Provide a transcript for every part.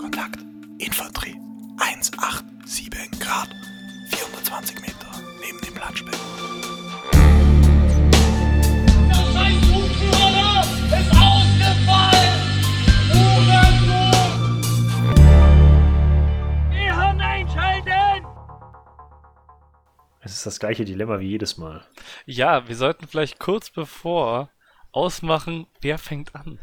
Kontakt. Infanterie. 187 Grad. 420 Meter neben dem Planschbecken. Der scheiß Zugführer ist ausgefallen! Ruhe Wir haben einschalten! Es ist das gleiche Dilemma wie jedes Mal. Ja, wir sollten vielleicht kurz bevor ausmachen, wer fängt an.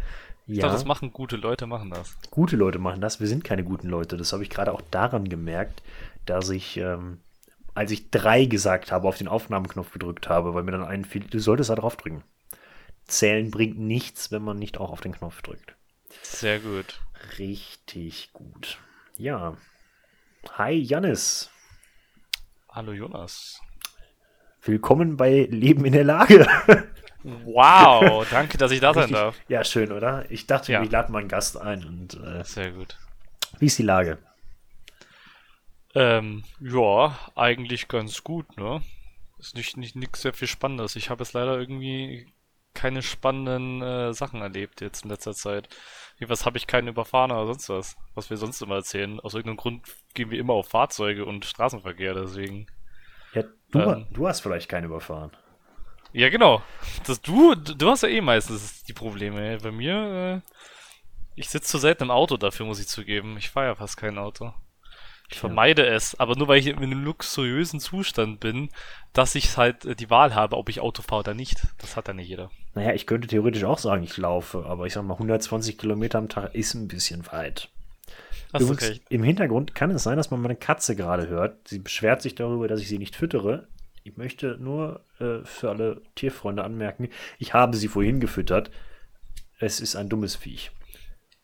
Ich Ja, glaube, das machen gute Leute, machen das. gute Leute machen das. Wir sind keine guten Leute. Das habe ich gerade auch daran gemerkt, dass ich, ähm, als ich drei gesagt habe, auf den Aufnahmeknopf gedrückt habe, weil mir dann einfiel, du solltest da drauf drücken. Zählen bringt nichts, wenn man nicht auch auf den Knopf drückt. Sehr gut. Richtig gut. Ja. Hi, Jannis. Hallo Jonas. Willkommen bei Leben in der Lage. Wow, danke, dass ich da sein darf. Ja, schön, oder? Ich dachte, Ja. ich lade mal einen Gast ein. Und äh, Sehr gut. wie ist die Lage? Ähm, ja, eigentlich ganz gut, ne? Ist nicht, nicht nix sehr viel Spannendes. Ich habe jetzt leider irgendwie keine spannenden äh, Sachen erlebt jetzt in letzter Zeit. Was habe ich keinen überfahren oder sonst was, was wir sonst immer erzählen. Aus irgendeinem Grund gehen wir immer auf Fahrzeuge und Straßenverkehr, deswegen. Ja, du, Ähm. du hast vielleicht keinen überfahren. Ja, genau. Das, du, du hast ja eh meistens die Probleme. Bei mir, äh, ich sitze zu selten im Auto, dafür muss ich zugeben. Ich fahre ja fast kein Auto. Ich vermeide es, aber nur weil ich in einem luxuriösen Zustand bin, dass ich halt äh, die Wahl habe, ob ich Auto fahre oder nicht. Das hat ja nicht jeder. Naja, ich könnte theoretisch auch sagen, ich laufe, aber ich sag mal, 120 Kilometer am Tag ist ein bisschen weit. Hast Übrigens, recht. im Hintergrund kann es sein, dass man meine Katze gerade hört. Sie beschwert sich darüber, dass ich sie nicht füttere. Ich möchte nur äh, für alle Tierfreunde anmerken, ich habe sie vorhin gefüttert. Es ist ein dummes Viech.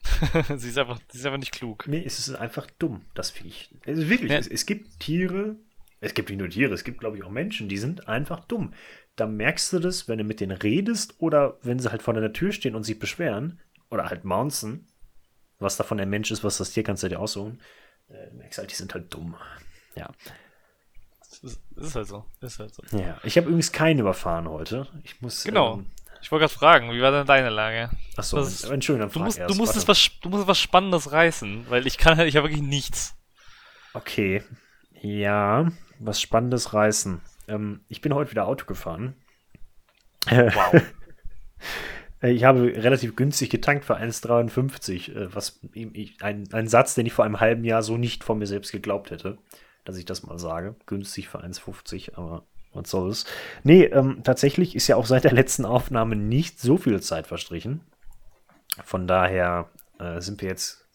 sie, ist einfach, sie ist einfach nicht klug. Nee, es ist einfach dumm, das Viech. Es ist wirklich, Ja. es, es gibt Tiere, es gibt nicht nur Tiere, es gibt, glaube ich, auch Menschen, die sind einfach dumm. Da merkst du das, wenn du mit denen redest oder wenn sie halt vor deiner Tür stehen und sich beschweren oder halt mounzen. Was davon der Mensch ist, was das Tier, kannst du dir aussuchen. Äh, merkst halt, die sind halt dumm. Ja. Ist, ist halt so. Ist halt so. ja. Ich habe übrigens keinen überfahren heute. Ich muss. Genau. Ähm, Ich wollte gerade fragen, wie war denn deine Lage? achso, Entschuldigung, dann Du musst, erst. du, was, du musst was Spannendes reißen, weil ich kann halt, ich habe wirklich nichts. Okay. Ja, was Spannendes reißen. Ähm, ich bin heute wieder Auto gefahren. Wow. Äh, Ich habe relativ günstig getankt für 1,53, äh, was ein, ein Satz, den ich vor einem halben Jahr so nicht von mir selbst geglaubt hätte, dass ich das mal sage. Günstig für 1,50, aber was soll's. Nee, ähm, tatsächlich ist ja auch seit der letzten Aufnahme nicht so viel Zeit verstrichen. Von daher äh, sind wir jetzt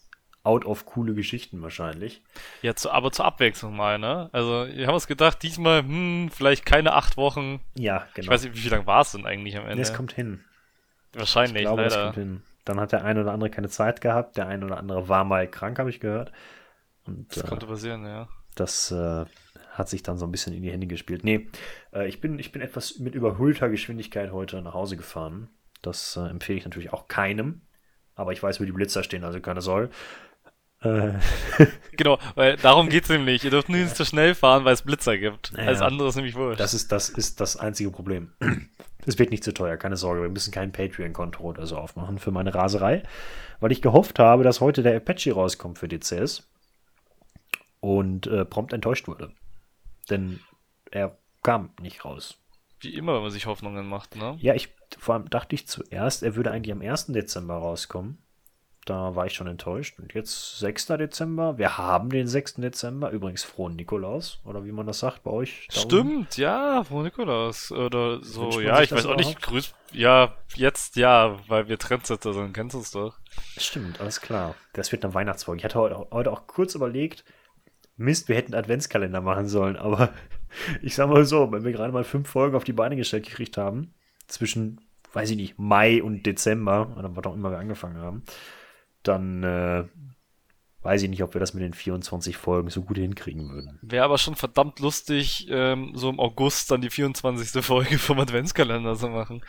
out of coole Geschichten wahrscheinlich. Ja, zu, aber zur Abwechslung mal, ne? Also, wir haben uns gedacht, diesmal, hm, vielleicht keine acht Wochen. Ja, genau. Ich weiß nicht, wie viel lang war es denn eigentlich am Nee, Ende? es kommt hin. Wahrscheinlich, Ich glaube, leider. kommt hin. Dann hat der eine oder andere keine Zeit gehabt, der eine oder andere war mal krank, habe ich gehört. Und Das äh, konnte passieren, ja. Das äh, hat sich dann so ein bisschen in die Hände gespielt. Nee, äh, ich, bin, ich bin etwas mit überhöhter Geschwindigkeit heute nach Hause gefahren. Das äh, empfehle ich natürlich auch keinem. Aber ich weiß, wo die Blitzer stehen, also keine Sorge. Äh, Genau, weil darum geht's nämlich. Ihr dürft nicht zu schnell fahren, weil es Blitzer gibt. Ja. Alles andere ist nämlich wurscht. das, ist, das ist das einzige Problem. Es wird nicht zu teuer, keine Sorge. Wir müssen kein Patreon-Konto oder so aufmachen für meine Raserei, weil ich gehofft habe, dass heute der Apache rauskommt für DCS und äh, prompt enttäuscht wurde. Denn er kam nicht raus. Wie immer, wenn man sich Hoffnungen macht, ne? Ja, ich vor allem dachte ich zuerst, er würde eigentlich am 1. Dezember rauskommen. Da war ich schon enttäuscht. Und jetzt 6. Dezember. Wir haben den 6. Dezember. Übrigens frohen Nikolaus. Oder wie man das sagt bei euch. da unten. Stimmt, ja, Frau Nikolaus. Oder so, ja, ich weiß auch nicht, grüß, ja, jetzt ja, weil wir Trendsetter sind, kennst du es doch. Stimmt, alles klar. Das wird eine Weihnachtsfolge. Ich hatte heute, heute auch kurz überlegt, Mist, wir hätten Adventskalender machen sollen, aber ich sag mal so, wenn wir gerade mal fünf Folgen auf die Beine gestellt gekriegt haben, zwischen, weiß ich nicht, Mai und Dezember, oder was auch immer wir angefangen haben, dann äh, weiß ich nicht, ob wir das mit den 24 Folgen so gut hinkriegen würden. Wäre aber schon verdammt lustig, ähm, so im August dann die 24. Folge vom Adventskalender zu machen.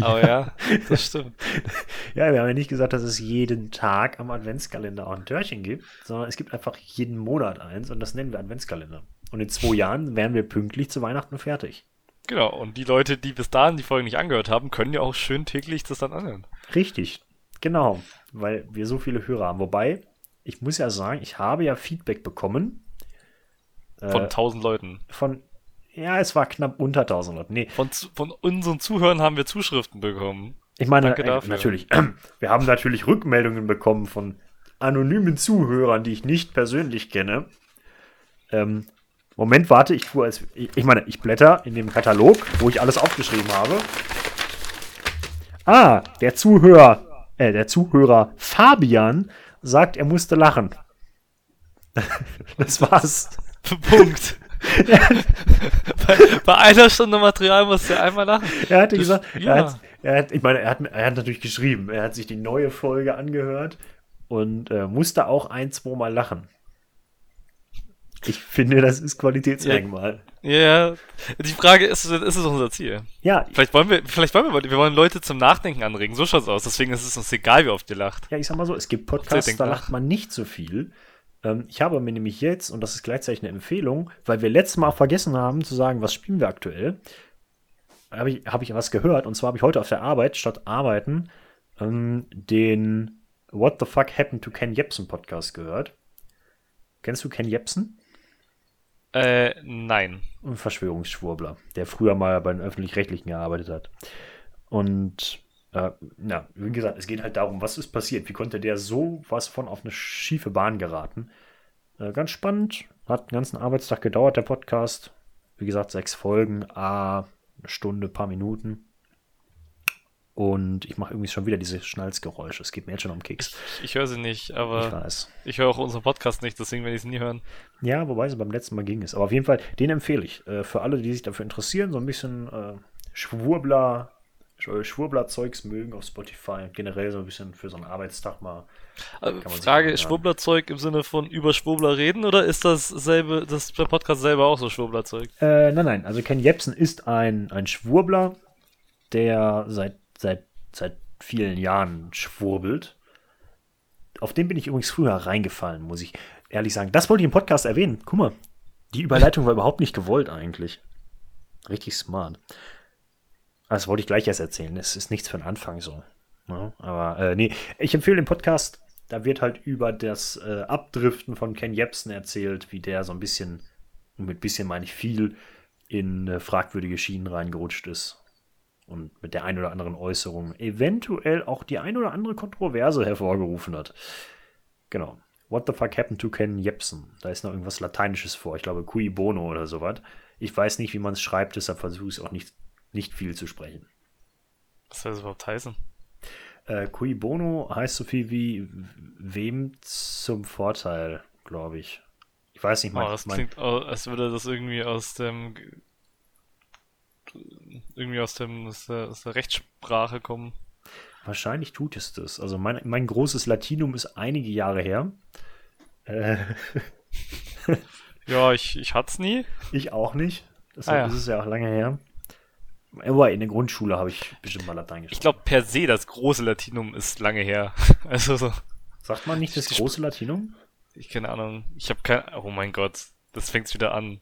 Aber ja, das stimmt. Ja, wir haben ja nicht gesagt, dass es jeden Tag am Adventskalender auch ein Törchen gibt, sondern es gibt einfach jeden Monat eins und das nennen wir Adventskalender. Und in zwei Jahren wären wir pünktlich zu Weihnachten fertig. Genau, und die Leute, die bis dahin die Folge nicht angehört haben, können ja auch schön täglich das dann anhören. Richtig, genau, weil wir so viele Hörer haben. Wobei, ich muss ja sagen, ich habe ja Feedback bekommen Von äh, 1000 Leuten. von, ja, es war knapp unter 1000 Leuten. Nee, Von, von unseren Zuhörern haben wir Zuschriften bekommen. ich meine, Danke äh, natürlich, wir haben natürlich Rückmeldungen bekommen von anonymen Zuhörern, die ich nicht persönlich kenne. Ähm, Moment, warte, ich fuhr als, ich, ich meine, ich blätter in dem Katalog, wo ich alles aufgeschrieben habe. Ah, der Zuhörer, äh, der Zuhörer Fabian sagt, er musste lachen. das war's. Punkt. bei, bei einer Stunde Material musst du einmal lachen. Er hatte Das- gesagt, ja. er, hat, er hat, ich meine, er hat, er hat natürlich geschrieben, er hat sich die neue Folge angehört und äh, musste auch ein, zwei Mal lachen. Ich finde, das ist Qualitätsmerkmal. Ja, die Frage ist, ist es unser Ziel? Ja, Vielleicht wollen wir, vielleicht wollen wir, wir wollen Leute zum Nachdenken anregen. So schaut's aus. Deswegen ist es uns egal, wie oft ihr lacht. ja, ich sag mal so, es gibt Podcasts, da lacht man nicht so viel. Ähm, ich habe mir nämlich jetzt, und das ist gleichzeitig eine Empfehlung, weil wir letztes Mal vergessen haben zu sagen, was spielen wir aktuell, habe ich, hab ich was gehört. Und zwar habe ich heute auf der Arbeit, statt arbeiten, ähm, den What the Fuck Happened to Ken Jebsen Podcast gehört. Kennst du Ken Jebsen? Äh, nein. Ein Verschwörungsschwurbler, der früher mal bei den Öffentlich-Rechtlichen gearbeitet hat. Und äh, ja, wie gesagt, es geht halt darum, was ist passiert? Wie konnte der so was von auf eine schiefe Bahn geraten? Äh, ganz spannend, hat einen ganzen Arbeitstag gedauert, der Podcast. Wie gesagt, sechs Folgen, a eine Stunde, paar Minuten. Und ich mache irgendwie schon wieder diese Schnalzgeräusche. Es geht mir jetzt schon um Keks. Ich höre sie nicht, Ich aber weiß. ich höre auch unseren Podcast nicht, deswegen werde ich sie nie hören. Ja, wobei sie beim letzten Mal ging es. Aber auf jeden Fall, den empfehle ich. Äh, für alle, die sich dafür interessieren, so ein bisschen äh, Schwurbler, Sch- Schwurbler-Zeugs mögen auf Spotify. Generell so ein bisschen für so einen Arbeitstag mal. Äh, sich Frage. Schwurblerzeug im Sinne von über Schwurbler reden oder ist das selbe, das der Podcast selber auch so Schwurblerzeug? Äh, nein, nein. Also Ken Jebsen ist ein, ein Schwurbler, der seit, seit, seit vielen Jahren schwurbelt. Auf den bin ich übrigens früher reingefallen, muss ich ehrlich sagen. Das wollte ich im Podcast erwähnen. Guck mal, die Überleitung war überhaupt nicht gewollt eigentlich. Richtig smart. Das wollte ich gleich erst erzählen. Das ist nichts für den Anfang so. Ja, aber äh, nee, ich empfehle den Podcast. Da wird halt über das äh, Abdriften von Ken Jebsen erzählt, wie der so ein bisschen, mit bisschen meine ich viel, in äh, fragwürdige Schienen reingerutscht ist. Und mit der ein oder anderen Äußerung eventuell auch die ein oder andere Kontroverse hervorgerufen hat. Genau. What the fuck happened to Ken Jebsen? Da ist noch irgendwas Lateinisches vor. Ich glaube, cui bono oder sowas. Ich weiß nicht, wie man es schreibt, deshalb versuche ich es auch nicht, nicht viel zu sprechen. Was soll das überhaupt heißen? Äh, cui bono heißt so viel wie wem zum Vorteil, glaube ich. Ich weiß nicht, Oh, mein, das mein, klingt, als würde das irgendwie aus dem irgendwie aus dem aus der, aus der Rechtssprache kommen. wahrscheinlich tut es das. Also mein, mein großes Latinum ist einige Jahre her. Äh, Ja, ich, ich hat's nie. ich auch nicht. Deshalb Ah, ja. ist es ja auch lange her. Aber in der Grundschule habe ich bestimmt mal Latein Ich gesprochen. glaube, per se das große Latinum ist lange her. Also so, Sagt man nicht das große Latinum? ich keine Ahnung. Ich habe keine. Oh mein Gott, das fängt's wieder an.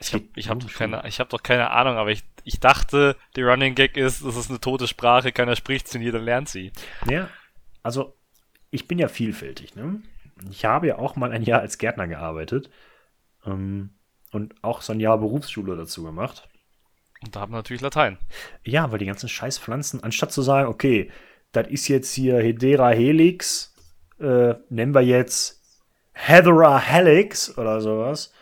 Ich habe ich hab doch keine, ich hab doch keine Ahnung, aber ich, ich dachte, der Running Gag ist, das ist eine tote Sprache, keiner spricht sie und jeder lernt sie. Ja, also ich bin ja vielfältig. Ne? Ich habe ja auch mal ein Jahr als Gärtner gearbeitet ähm, und auch so ein Jahr Berufsschule dazu gemacht. Und da haben wir natürlich Latein. Ja, weil die ganzen Scheißpflanzen, anstatt zu sagen, okay, das ist jetzt hier Hedera helix, äh, nennen wir jetzt Hedera helix oder sowas.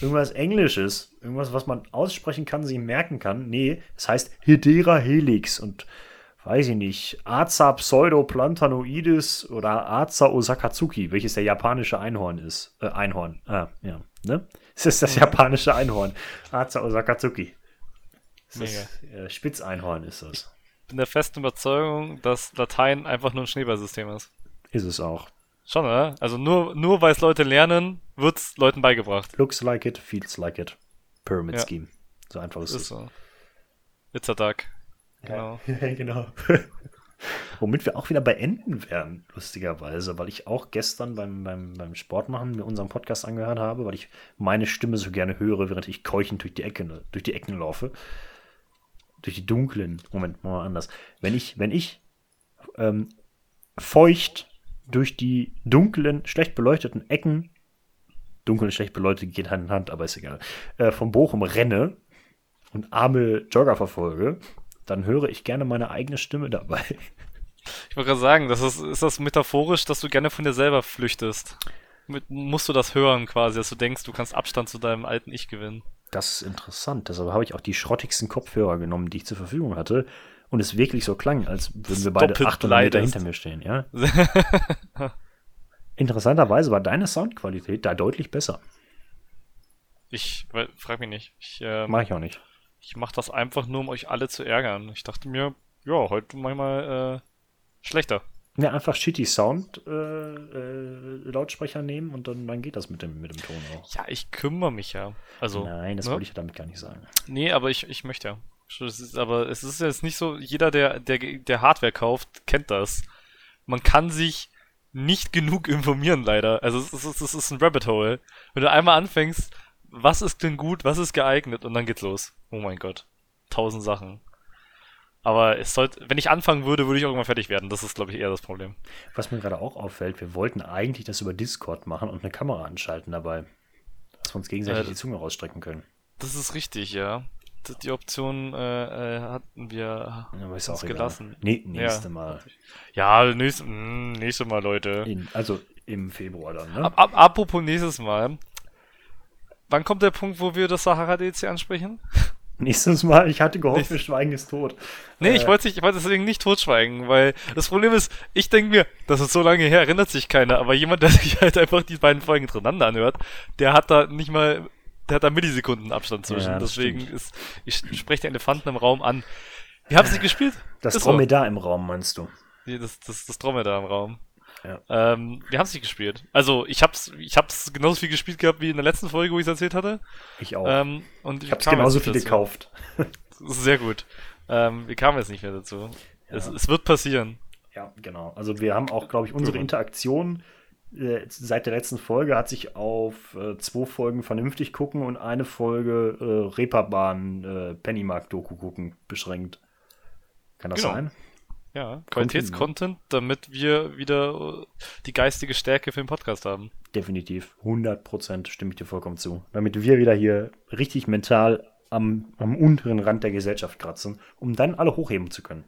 Irgendwas Englisches, irgendwas, was man aussprechen kann, sich merken kann. Nee, es heißt Hedera helix und weiß ich nicht, Aza pseudoplantanoides oder Aza osakatsuki, welches der japanische Einhorn ist. Äh, Einhorn, ah, ja, ne? Es ist das japanische Einhorn. Aza osakatsuki. Das ist, äh, Spitzeinhorn ist das. bin der festen Überzeugung, dass Latein einfach nur ein Schneeballsystem ist. Ist es auch. Schon, oder? Also nur, nur weil es Leute lernen, wird's Leuten beigebracht. Looks like it, feels like it. Pyramid Ja. Scheme. So einfach ist Ist es. so. It's a duck. Genau. genau. Womit wir auch wieder beenden werden, lustigerweise, weil ich auch gestern beim, beim, beim Sport machen mir unseren Podcast angehört habe, weil ich meine Stimme so gerne höre, während ich keuchend durch die Ecke, durch die Ecken laufe. Durch die dunklen. Moment, mal anders. Wenn ich, wenn ich ähm, feucht durch die dunklen, schlecht beleuchteten Ecken, dunkel und schlecht beleuchtet geht Hand in Hand, aber ist egal, äh, von Bochum renne und arme Jogger verfolge, dann höre ich gerne meine eigene Stimme dabei. Ich wollte gerade sagen, das ist, ist das metaphorisch, dass du gerne von dir selber flüchtest? Mit, musst du das hören quasi, dass du denkst, du kannst Abstand zu deinem alten Ich gewinnen? Das ist interessant. Deshalb habe ich auch die schrottigsten Kopfhörer genommen, die ich zur Verfügung hatte. Und es wirklich so klang, als würden wir beide 800 Meter hinter mir stehen, ja. Interessanterweise war deine Soundqualität da deutlich besser. Ich weil, frag mich nicht. Ich, ähm, Mach ich auch nicht. ich mach das einfach nur, um euch alle zu ärgern. Ich dachte mir, ja, heute manchmal äh, schlechter. Ja, einfach shitty Sound äh, äh, Lautsprecher nehmen und dann, dann geht das mit dem, mit dem Ton auch. Ja, ich kümmere mich ja. Also, Nein, das ne? wollte ich damit gar nicht sagen. Nee, aber ich, ich möchte ja. Es ist, aber es ist jetzt nicht so, jeder, der, der, der Hardware kauft, kennt das. Man kann sich nicht genug informieren, leider. Also es ist, es ist ein Rabbit Hole. Wenn du einmal anfängst, was ist denn gut, was ist geeignet, und dann geht's los. Oh mein Gott. Tausend Sachen. Aber es sollte, wenn ich anfangen würde, würde ich irgendwann fertig werden. Das ist, glaube ich, eher das Problem. Was mir gerade auch auffällt, wir wollten eigentlich das über Discord machen und eine Kamera anschalten dabei. Dass wir uns gegenseitig Äh, die Zunge rausstrecken können. Das ist richtig, ja. Die- Option äh, äh, hatten wir Ja, ist uns auch gelassen. Nee, nächste Ja. Mal. Ja, nächste, mh, nächste Mal, Leute. In, also im Februar dann, ne? Ab, ab, apropos nächstes Mal. Wann kommt der Punkt, wo wir das Sahara-DLC ansprechen? Nächstes Mal, ich hatte gehofft, wir schweigen ist tot. Nee, Äh, ich wollte ich wollte deswegen nicht totschweigen, weil das Problem ist, ich denke mir, das ist so lange her, erinnert sich keiner, aber jemand, der sich halt einfach die beiden Folgen hintereinander anhört, der hat da nicht mal, der hat da Millisekunden Abstand zwischen. Ja, deswegen stimmt. ist, ich spreche den Elefanten im Raum an. Wir haben es nicht gespielt. Das Ist so. Dromedar im Raum, meinst du? Das, das, das Dromedar im Raum. Ja. Ähm, wir haben es nicht gespielt. Also, ich hab's, ich hab's genauso viel gespielt gehabt wie in der letzten Folge, wo ich es erzählt hatte. Ich auch. Ähm, und ich hab's genauso viel dazu. gekauft. Sehr gut. Ähm, wir kamen jetzt nicht mehr dazu. Es, es wird passieren. Ja, genau. Also wir haben auch, glaube ich, unsere. Interaktion seit der letzten Folge hat sich auf äh, zwei Folgen vernünftig gucken und eine Folge äh, Reeperbahn äh, Pennymark-Doku gucken beschränkt. Kann das Genau. sein? Ja, Qualitätscontent, damit wir wieder äh, die geistige Stärke für den Podcast haben. Definitiv. 100% stimme ich dir vollkommen zu. Damit wir wieder hier richtig mental am, am unteren Rand der Gesellschaft kratzen, um dann alle hochheben zu können.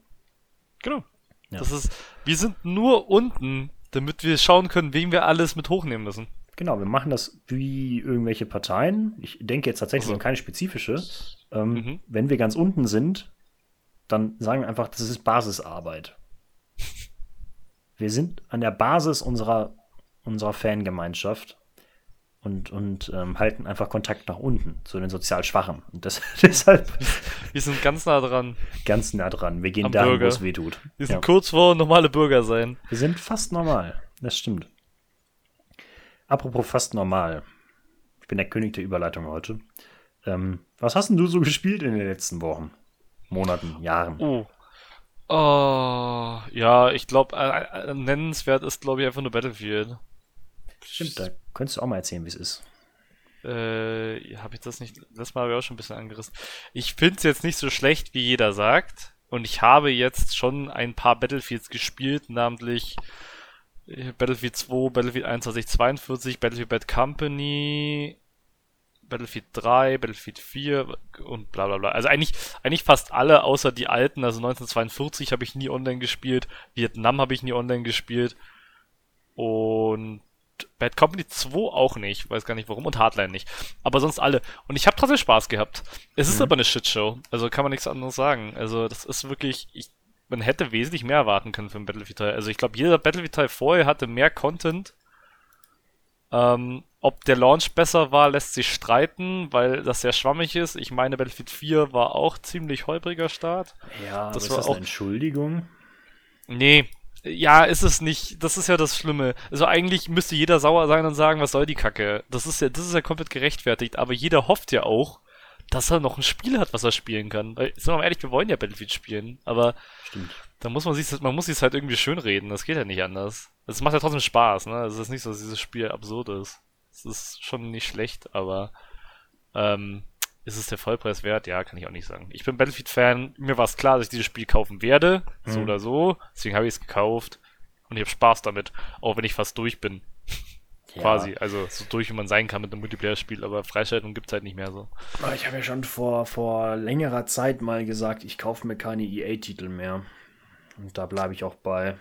Genau. Ja. Das ist, wir sind nur unten, damit wir schauen können, wen wir alles mit hochnehmen müssen. Genau, wir machen das wie irgendwelche Parteien. Ich denke jetzt tatsächlich Also. an keine spezifische. Ähm, Mhm. Wenn wir ganz unten sind, dann sagen wir einfach, das ist Basisarbeit. Wir sind an der Basis unserer, unserer Fangemeinschaft und, und ähm, halten einfach Kontakt nach unten zu den sozial Schwachen. Und das, deshalb Wir sind ganz nah dran. ganz nah dran. Wir gehen Am dahin, wo es weh tut. Wir sind Ja. kurz vor normale Bürger sein. Wir sind fast normal. Das stimmt. Apropos fast normal. Ich bin der König der Überleitung heute. Ähm, was hast denn du so gespielt in den letzten Wochen? Monaten, Jahren? Oh. Oh, ja, ich glaube, äh, äh, nennenswert ist, glaube ich, einfach nur Battlefield. Stimmt, da könntest du auch mal erzählen, wie es ist. Äh, habe ich das nicht, das Mal habe ich auch schon ein bisschen angerissen. Ich finde es jetzt nicht so schlecht, wie jeder sagt. Und ich habe jetzt schon ein paar Battlefields gespielt, namentlich äh, Battlefield 2, Battlefield 2142, Battlefield Bad Company, Battlefield 3, Battlefield 4 und bla bla bla. Also eigentlich, eigentlich fast alle, außer die alten. Also 1942 habe ich nie online gespielt, Vietnam habe ich nie online gespielt und Bad Company 2 auch nicht, weiß gar nicht warum und Hardline nicht. Aber sonst alle. Und ich habe trotzdem Spaß gehabt. Es ist Mhm. aber eine Shitshow, also kann man nichts anderes sagen. Also das ist wirklich, ich, man hätte wesentlich mehr erwarten können für ein Battlefield-Teil. Also ich glaube, jeder Battlefield-Teil vorher hatte mehr Content. Ähm, ob der Launch besser war, lässt sich streiten, weil das sehr schwammig ist. Ich meine, Battlefield 4 war auch ziemlich holpriger Start. Ja, Das das war ist das auch- eine Entschuldigung? Nee, ja, ist es nicht. Das ist ja das Schlimme. Also eigentlich müsste jeder sauer sein und sagen, was soll die Kacke? Das ist ja, das ist ja komplett gerechtfertigt. Aber jeder hofft ja auch, dass er noch ein Spiel hat, was er spielen kann. Weil, sind wir mal ehrlich, wir wollen ja Battlefield spielen. Aber Stimmt. da muss man sich, man muss sich halt irgendwie schönreden. Das geht ja nicht anders. Es macht ja trotzdem Spaß, ne? Es ist nicht so, dass dieses Spiel absurd ist. Es ist schon nicht schlecht, aber ähm, ist es der Vollpreis wert? Ja, kann ich auch nicht sagen. Ich bin Battlefield-Fan. Mir war es klar, dass ich dieses Spiel kaufen werde. So Mhm. oder so. Deswegen habe ich es gekauft. Und ich habe Spaß damit, auch wenn ich fast durch bin. Ja. Quasi. Also so durch, wie man sein kann mit einem Multiplayer-Spiel, aber Freischaltung gibt's halt nicht mehr so. Ich habe ja schon vor, vor längerer Zeit mal gesagt, ich kaufe mir keine EA-Titel mehr. Und da bleibe ich auch bei,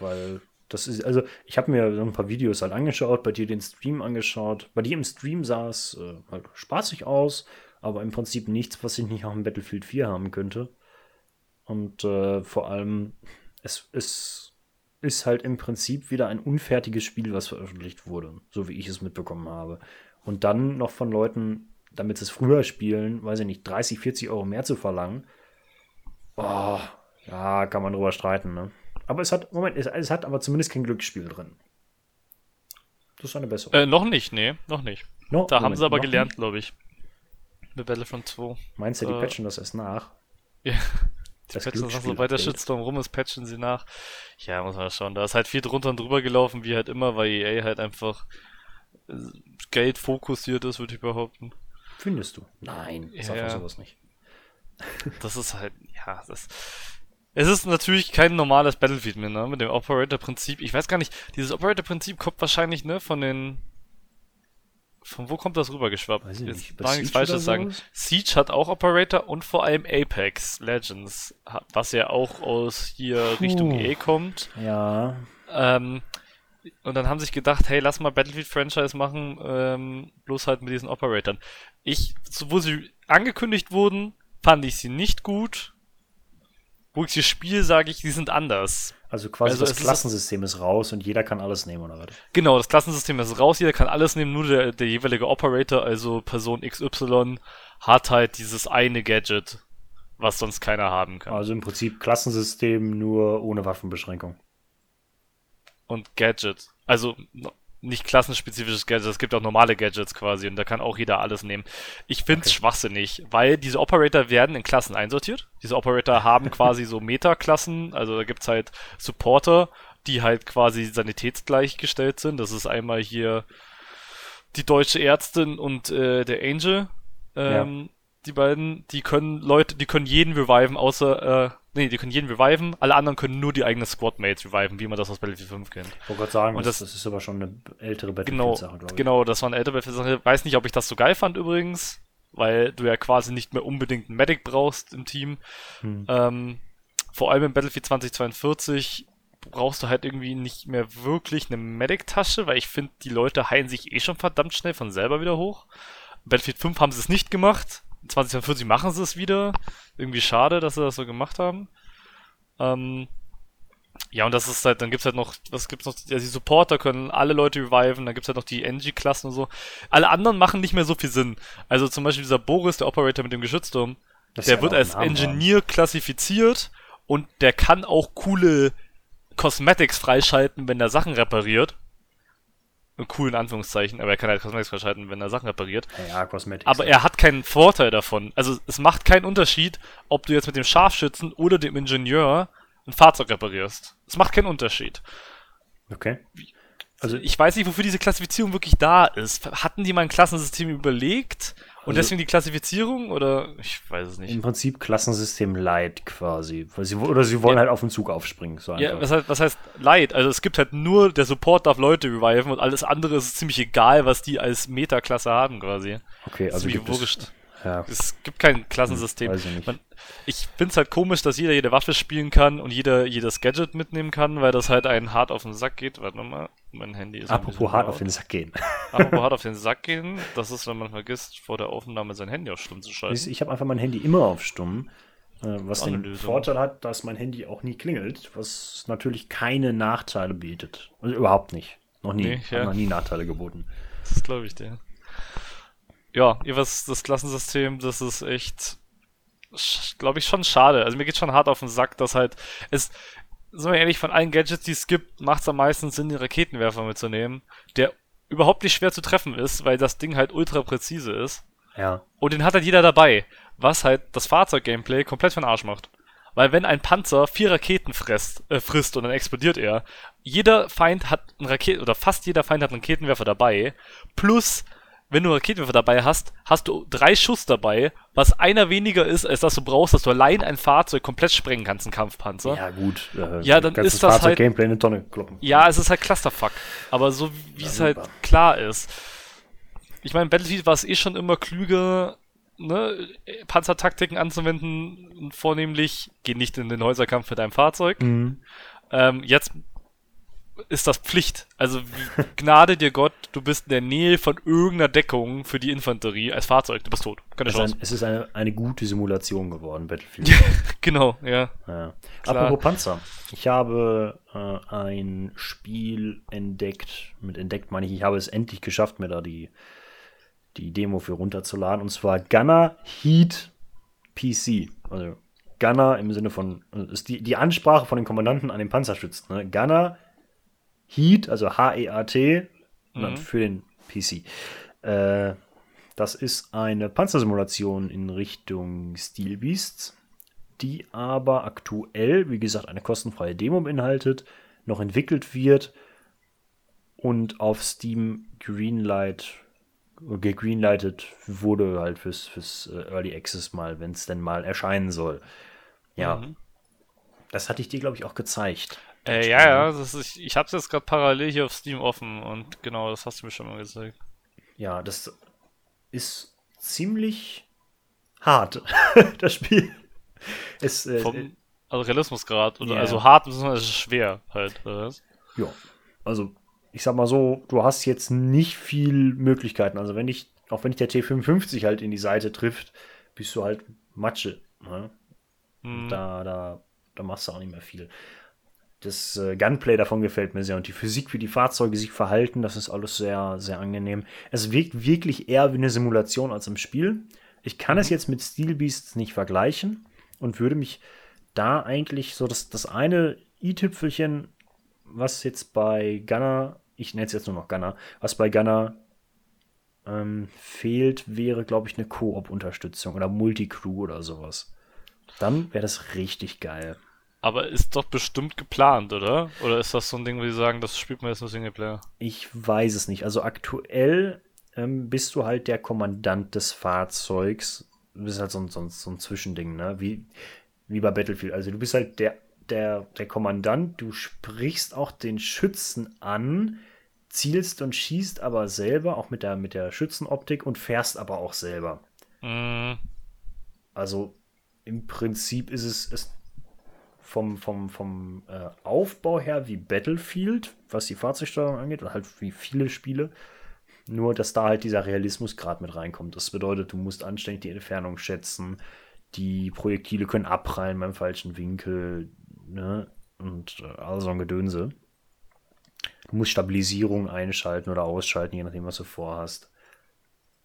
weil das ist, also ich habe mir so ein paar Videos halt angeschaut, bei dir den Stream angeschaut. Bei dir im Stream sah es äh, halt spaßig aus, aber im Prinzip nichts, was ich nicht auch im Battlefield 4 haben könnte. Und äh, vor allem, es, es ist halt im Prinzip wieder ein unfertiges Spiel, was veröffentlicht wurde, so wie ich es mitbekommen habe. Und dann noch von Leuten, damit sie es früher spielen, weiß ich nicht, 30, 40 Euro mehr zu verlangen. Oh, ja, kann man drüber streiten, ne? Aber es hat, Moment, es, es hat aber zumindest kein Glücksspiel drin. Das ist eine bessere. Äh, noch nicht, nee, noch nicht. No, Da haben Moment, sie aber gelernt, glaube ich. Mit Battlefront 2. Meinst du, die äh, patchen das erst nach? Ja. Die Das patchen das sobald der. Shitstorm rum ist, patchen sie nach. Ja, muss man schauen. Da ist halt viel drunter und drüber gelaufen, wie halt immer, weil EA halt einfach äh, Geld fokussiert ist, würde ich behaupten. Findest du? Nein, ich sag Ja. doch sowas nicht. Das ist halt, ja, das. Es ist natürlich kein normales Battlefield mehr, ne? Mit dem Operator-Prinzip. Ich weiß gar nicht, dieses Operator-Prinzip kommt wahrscheinlich, ne, von den. Von wo kommt das rübergeschwappt? Weiß ich Jetzt nicht. Ich nichts Falsches sagen. Siege hat auch Operator und vor allem Apex Legends, was ja auch aus hier Richtung Puh. E kommt. Ja, Ähm, und dann haben sich gedacht, hey, lass mal Battlefield-Franchise machen, ähm, bloß halt mit diesen Operatoren. Ich, so, wo sie angekündigt wurden, fand ich sie nicht gut. Sie spiele, sage ich, sie sind anders. also quasi Also das ist- Klassensystem ist raus und jeder kann alles nehmen, oder was? Genau, das Klassensystem ist raus, jeder kann alles nehmen, nur der, der jeweilige Operator, also Person XY, hat halt dieses eine Gadget, was sonst keiner haben kann. Also im Prinzip Klassensystem nur ohne Waffenbeschränkung. und Gadget. Also nicht klassenspezifisches Gadget, es gibt auch normale Gadgets quasi und da kann auch jeder alles nehmen. Ich finde es Okay. schwachsinnig, weil diese Operator werden in Klassen einsortiert. Diese Operator haben quasi so Meta-Klassen, also da gibt's halt Supporter, die halt quasi sanitätsgleichgestellt sind. Das ist einmal hier die deutsche Ärztin und äh, der Angel. Ähm, Die beiden, die können Leute, die können jeden reviven, außer, äh, nee, die können jeden reviven, alle anderen können nur die eigenen Squadmates reviven, wie man das aus Battlefield 5 kennt. Ich wollte gerade sagen, Und das, das- ist aber schon eine ältere Genau, Battlefield-Sache, glaube ich. genau, das war eine ältere Battlefield-Sache. Weiß nicht, ob ich das so geil fand übrigens, weil du ja quasi nicht mehr unbedingt einen Medic brauchst im Team. Hm. Ähm, vor allem im Battlefield 2042 brauchst du halt irgendwie nicht mehr wirklich eine Medic-Tasche, weil ich finde, die Leute heilen sich eh schon verdammt schnell von selber wieder hoch. In Battlefield 5 haben sie es nicht gemacht. In 2042 machen sie es wieder. Irgendwie schade, dass sie das so gemacht haben. Ähm, ja, und das ist halt, dann gibt's halt noch, was gibt's noch? Ja, die Supporter können alle Leute reviven, dann gibt's halt noch die NG-Klassen und so. Alle anderen machen nicht mehr so viel Sinn. Also zum Beispiel dieser Boris, der Operator mit dem Geschützturm, Das der wird ja auch als. Engineer klassifiziert und der kann auch coole Cosmetics freischalten, wenn er Sachen repariert. Cool in Anführungszeichen, aber er kann halt Cosmetics freischalten, wenn er Sachen repariert. Ja, Cosmetics. Aber er hat keinen Vorteil davon. Also es macht keinen Unterschied, ob du jetzt mit dem Scharfschützen oder dem Ingenieur ein Fahrzeug reparierst. Es macht keinen Unterschied. Okay. Also Ich weiß nicht, wofür diese Klassifizierung wirklich da ist. Hatten die mal ein Klassensystem überlegt? Und Also- deswegen die Klassifizierung? Oder ich weiß es nicht. im Prinzip Klassensystem Light quasi. Sie, oder sie wollen Ja. halt auf den Zug aufspringen. So Ja, was heißt, was heißt Light? Also es gibt halt nur, der Support darf Leute reviven und alles andere ist ziemlich egal, was die als Meta-Klasse haben quasi. okay, also gibt wurscht. es, ja, Es gibt kein Klassensystem. Hm, weiß ich nicht. Man, ich find's halt komisch, dass jeder jede Waffe spielen kann und jeder jedes Gadget mitnehmen kann, weil das halt einen hart auf den Sack geht. Warte mal, mein Handy ist apropos hart auf den Sack gehen. Apropos hart auf den Sack gehen, das ist, wenn man vergisst, vor der Aufnahme sein Handy auf stumm zu schalten. ich habe einfach mein Handy immer auf stumm. äh, Was den Lösung. Vorteil hat, dass mein Handy auch nie klingelt, was natürlich keine Nachteile bietet. Also überhaupt nicht. Noch nie. Nee, ja. noch nie Nachteile geboten. Das glaube ich dir. Ja, jeweils das Klassensystem, das ist echt, glaube ich, schon schade. Also mir geht schon hart auf den Sack, dass halt es, wir ehrlich, von allen Gadgets, die es gibt, macht es am meisten Sinn, den Raketenwerfer mitzunehmen, der überhaupt nicht schwer zu treffen ist, weil das Ding halt ultra präzise ist. Ja. Und den hat halt jeder dabei, was halt das Fahrzeug-Gameplay komplett den Arsch macht. Weil wenn ein Panzer vier Raketen frisst, äh, frisst und dann explodiert er, jeder Feind hat einen Raket oder fast jeder Feind hat einen Raketenwerfer dabei, plus wenn du Raketenwerfer dabei hast, hast du drei Schuss dabei, was einer weniger ist, als dass du brauchst, dass du allein ein Fahrzeug komplett sprengen kannst, ein Kampfpanzer. Ja, gut. Äh, Ja, dann ist das halt- Gameplay eine Tonne kloppen. Ja, es ist halt Clusterfuck. Aber so wie es halt klar ist. Ich meine, Battlefield war es eh schon immer klüger, ne, Panzertaktiken anzuwenden, vornehmlich geh nicht in den Häuserkampf mit deinem Fahrzeug. Mhm. Ähm, jetzt ist das Pflicht. Also Gnade dir Gott, du bist in der Nähe von irgendeiner Deckung für die Infanterie als Fahrzeug, du bist tot. Keine Es ist, Chance. ein, es ist eine, eine gute Simulation geworden, Battlefield. genau, ja. Ja. Klar. Apropos Panzer. Ich habe äh, ein Spiel entdeckt. Mit entdeckt meine ich, ich habe es endlich geschafft, mir da die, die Demo für runterzuladen. Und zwar Gunner Heat PC. Also Gunner im Sinne von, also ist die, die Ansprache von den Kommandanten an den Panzerschützen. Ne? Gunner Heat, also H-E-A-T, Mhm. für den PC. Äh, das ist eine Panzersimulation in Richtung Steel Beasts die aber aktuell, wie gesagt, eine kostenfreie Demo beinhaltet, noch entwickelt wird und auf Steam Greenlight gegreenlightet wurde halt fürs, fürs äh, Early Access mal, wenn es denn mal erscheinen soll. Ja, Mhm. das hatte ich dir, glaube ich, auch gezeigt. Äh, ja, ja, das ist, ich hab's jetzt gerade parallel hier auf Steam offen und genau, das hast du mir schon mal gezeigt. Ja, das ist ziemlich hart, das Spiel. Es, äh, Vom, also Realismusgrad, oder Ja. also hart, beziehungsweise schwer halt. Oder? Ja, also ich sag mal so, du hast jetzt nicht viel Möglichkeiten. Also wenn dich, auch wenn dich der T55 halt in die Seite trifft, bist du halt Matsche. Ne? Hm. Da, da, da machst du auch nicht mehr viel. Das äh, Gunplay davon gefällt mir sehr und die Physik, wie die Fahrzeuge sich verhalten, das ist alles sehr, sehr angenehm. Es wirkt wirklich eher wie eine Simulation als im Spiel. Ich kann es jetzt mit Steel Beasts nicht vergleichen und würde mich da eigentlich so das, das eine i-Tüpfelchen, was jetzt bei Gunner, ich nenne es jetzt nur noch Gunner, was bei Gunner ähm, fehlt, wäre, glaube ich, eine Koop-Unterstützung oder Multicrew oder sowas. Dann wäre das richtig geil. Aber ist doch bestimmt geplant, oder? Oder ist das so ein Ding, wo die sagen, das spielt man jetzt nur Singleplayer? Ich weiß es nicht. Also aktuell ähm, bist du halt der Kommandant des Fahrzeugs. Du bist halt so ein, so ein, so ein Zwischending, ne? Wie, wie bei Battlefield. Also du bist halt der, der, der Kommandant, du sprichst auch den Schützen an, zielst und schießt aber selber, auch mit der, mit der Schützenoptik und fährst aber auch selber. Mhm. Also im Prinzip ist es, es vom, vom, vom äh, Aufbau her wie Battlefield, was die Fahrzeugsteuerung angeht, oder halt wie viele Spiele. Nur, dass da halt dieser Realismusgrad mit reinkommt. Das bedeutet, du musst anständig die Entfernung schätzen. Die Projektile können abprallen beim falschen Winkel. Ne? Und äh, all ein Gedönse. Du musst Stabilisierung einschalten oder ausschalten, je nachdem, was du vorhast.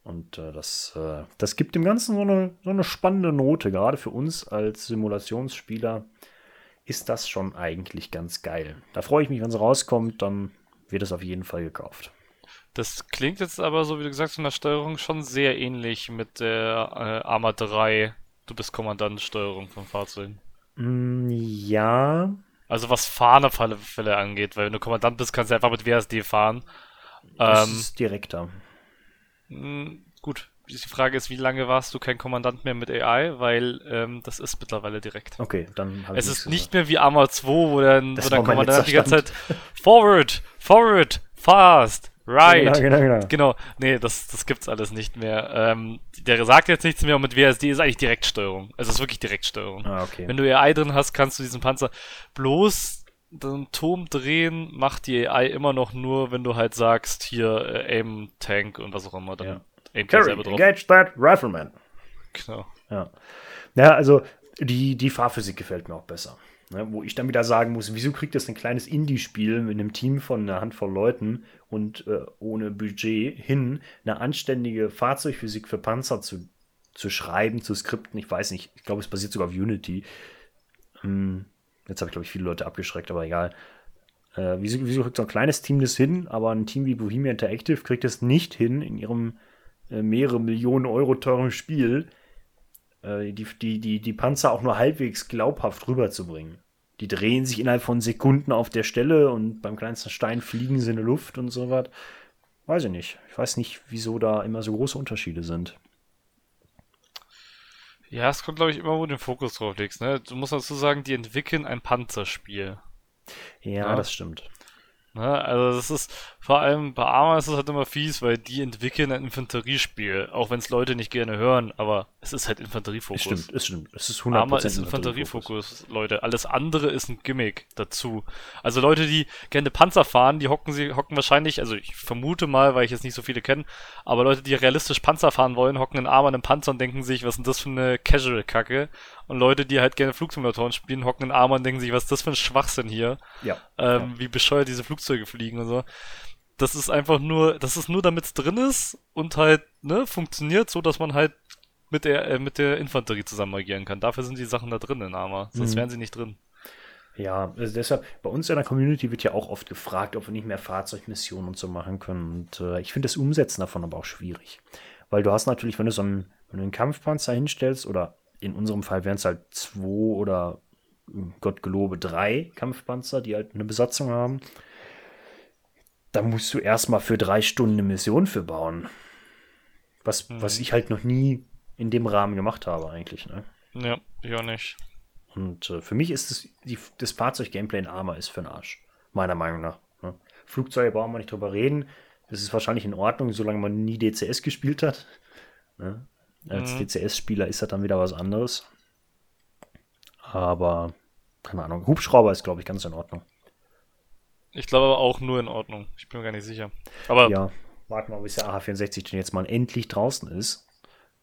Und äh, das, äh, das gibt dem Ganzen so eine, so eine spannende Note. Gerade für uns als Simulationsspieler ist das schon eigentlich ganz geil. Da freue ich mich, wenn es rauskommt, dann wird es auf jeden Fall gekauft. Das klingt jetzt aber, so wie du gesagt hast, von der Steuerung schon sehr ähnlich mit der äh, Arma 3. Du bist Kommandant-Steuerung von Fahrzeugen. Mm, ja, Also was Fahren auf alle Fälle angeht, weil wenn du Kommandant bist, kannst du einfach mit WSD fahren. das Ähm, ist direkter. mh, gut, die Frage ist, wie lange warst du kein Kommandant mehr mit AI? Weil ähm, das ist mittlerweile direkt. Okay, dann habe Es ich ist nichts nicht mehr wie Arma 2, wo dann, wo dann Kommandant die ganze Zeit Forward, Forward, Fast, Right. Genau, genau, genau. Genau, nee, das, das gibt's alles nicht mehr. Ähm, der sagt jetzt nichts mehr und mit WSD ist eigentlich Direktsteuerung. Also es ist wirklich Direktsteuerung. Ah, okay. Wenn du AI drin hast, kannst du diesen Panzer bloß den Turm drehen, macht die AI immer noch nur, wenn du halt sagst, hier äh, Aim, Tank und was auch immer, dann Ja. Carry, engage that rifleman. Genau. Ja. Ja, also die, die Fahrphysik gefällt mir auch besser. Ne, wo ich dann wieder sagen muss, wieso kriegt das ein kleines Indie-Spiel mit einem Team von einer Handvoll Leuten und äh, ohne Budget hin, eine anständige Fahrzeugphysik für Panzer zu, zu schreiben, zu skripten? Ich weiß nicht, ich glaube, es basiert sogar auf Unity. Hm, jetzt habe ich, glaube ich, viele Leute abgeschreckt, aber egal. Äh, wieso, wieso kriegt so ein kleines Team das hin, aber ein Team wie Bohemia Interactive kriegt es nicht hin in ihrem mehrere Millionen Euro teuren Spiel, äh, die, die, die, die Panzer auch nur halbwegs glaubhaft rüberzubringen. Die drehen sich innerhalb von Sekunden auf der Stelle und beim kleinsten Stein fliegen sie in die Luft und so was. weiß ich nicht. Ich weiß nicht, wieso da immer so große Unterschiede sind. Ja, es kommt, glaube ich, immer, wo du den Fokus drauf legst, ne? Du musst dazu sagen, die entwickeln ein Panzerspiel. Ja, Ja. das stimmt. Ne? Also das ist vor allem bei Arma ist es halt immer fies, weil die entwickeln ein Infanteriespiel, auch wenn es Leute nicht gerne hören, aber es ist halt Infanteriefokus. Stimmt, es stimmt. Es ist 100% Arma ist Infanteriefokus. Leute. Alles andere ist ein Gimmick dazu. Also Leute, die gerne Panzer fahren, die hocken sie hocken wahrscheinlich, also ich vermute mal, weil ich jetzt nicht so viele kenne, aber Leute, die realistisch Panzer fahren wollen, hocken in Arma in einem Panzer und denken sich, was ist denn das für eine Casual-Kacke? Und Leute, die halt gerne Flugsimulatoren spielen, hocken in Arma und denken sich, was ist das für ein Schwachsinn hier? Ja. ähm, wie bescheuert diese Flugzeuge fliegen und so. Das ist einfach nur, das ist nur damit es drin ist und halt, ne, funktioniert so, dass man halt mit der, äh, mit der Infanterie zusammen agieren kann. Dafür sind die Sachen da drin in Arma. Sonst Mhm. wären sie nicht drin. Ja, also deshalb, bei uns in der Community wird ja auch oft gefragt, ob wir nicht mehr Fahrzeugmissionen und so machen können. Und äh, ich finde das Umsetzen davon aber auch schwierig. Weil du hast natürlich, wenn du so einen, wenn du einen Kampfpanzer hinstellst, oder in unserem Fall wären es halt zwei oder Gott gelobe drei Kampfpanzer, die halt eine Besatzung haben, da musst du erstmal für drei Stunden eine Mission für bauen. Was, Mhm. was ich halt noch nie in dem Rahmen gemacht habe, eigentlich. Ne? Ja, ich auch nicht. Und äh, für mich ist das, die, das Fahrzeug-Gameplay in Arma ist für den Arsch. Meiner Meinung nach. Ne? Flugzeuge brauchen wir nicht drüber reden. Das ist wahrscheinlich in Ordnung, solange man nie DCS gespielt hat. Ne? Als Mhm. DCS-Spieler ist das dann wieder was anderes. Aber, keine Ahnung. Hubschrauber ist, glaube ich, ganz in Ordnung. Ich glaube aber auch nur in Ordnung. Ich bin mir gar nicht sicher. Aber, Ja, warten wir mal, bis der AH64 denn jetzt mal endlich draußen ist.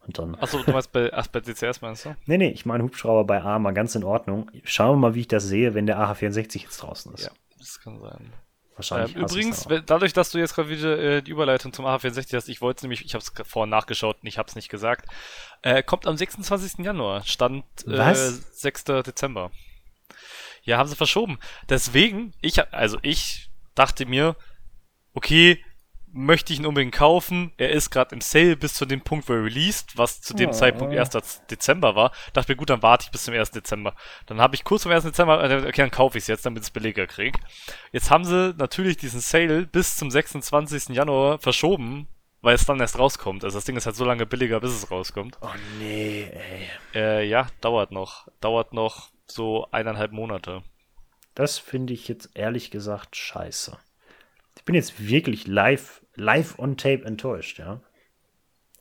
Und dann. achso, du meinst bei, ach, bei DCS meinst du? Nee, nee, ich meine Hubschrauber bei Arma ganz in Ordnung. Schauen wir mal, wie ich das sehe, wenn der AH64 jetzt draußen ist. Ja, das kann sein. Wahrscheinlich. Ähm, übrigens, wenn- dadurch, dass du jetzt gerade wieder äh, die Überleitung zum AH64 hast, ich wollte nämlich, ich habe es vorhin nachgeschaut und ich habe es nicht gesagt, äh, kommt am 26. Januar, Stand äh, Was? 6. Dezember. Ja, haben sie verschoben. Deswegen, ich, also ich dachte mir, okay, möchte ich ihn unbedingt kaufen. Er ist gerade im Sale bis zu dem Punkt, wo er released, was zu dem Oh. Zeitpunkt 1. Dezember war. Dachte mir, gut, dann warte ich bis zum 1. Dezember. Dann habe ich kurz zum 1. Dezember, äh, okay, dann kaufe ich es jetzt, damit ich es billiger krieg. Jetzt haben sie natürlich diesen Sale bis zum 26. Januar verschoben, weil es dann erst rauskommt. Also das Ding ist halt so lange billiger, bis es rauskommt. Oh nee, ey. Äh, ja, dauert noch. Dauert noch so eineinhalb Monate. Das finde ich jetzt ehrlich gesagt scheiße. Ich bin jetzt wirklich live, live on tape enttäuscht, ja.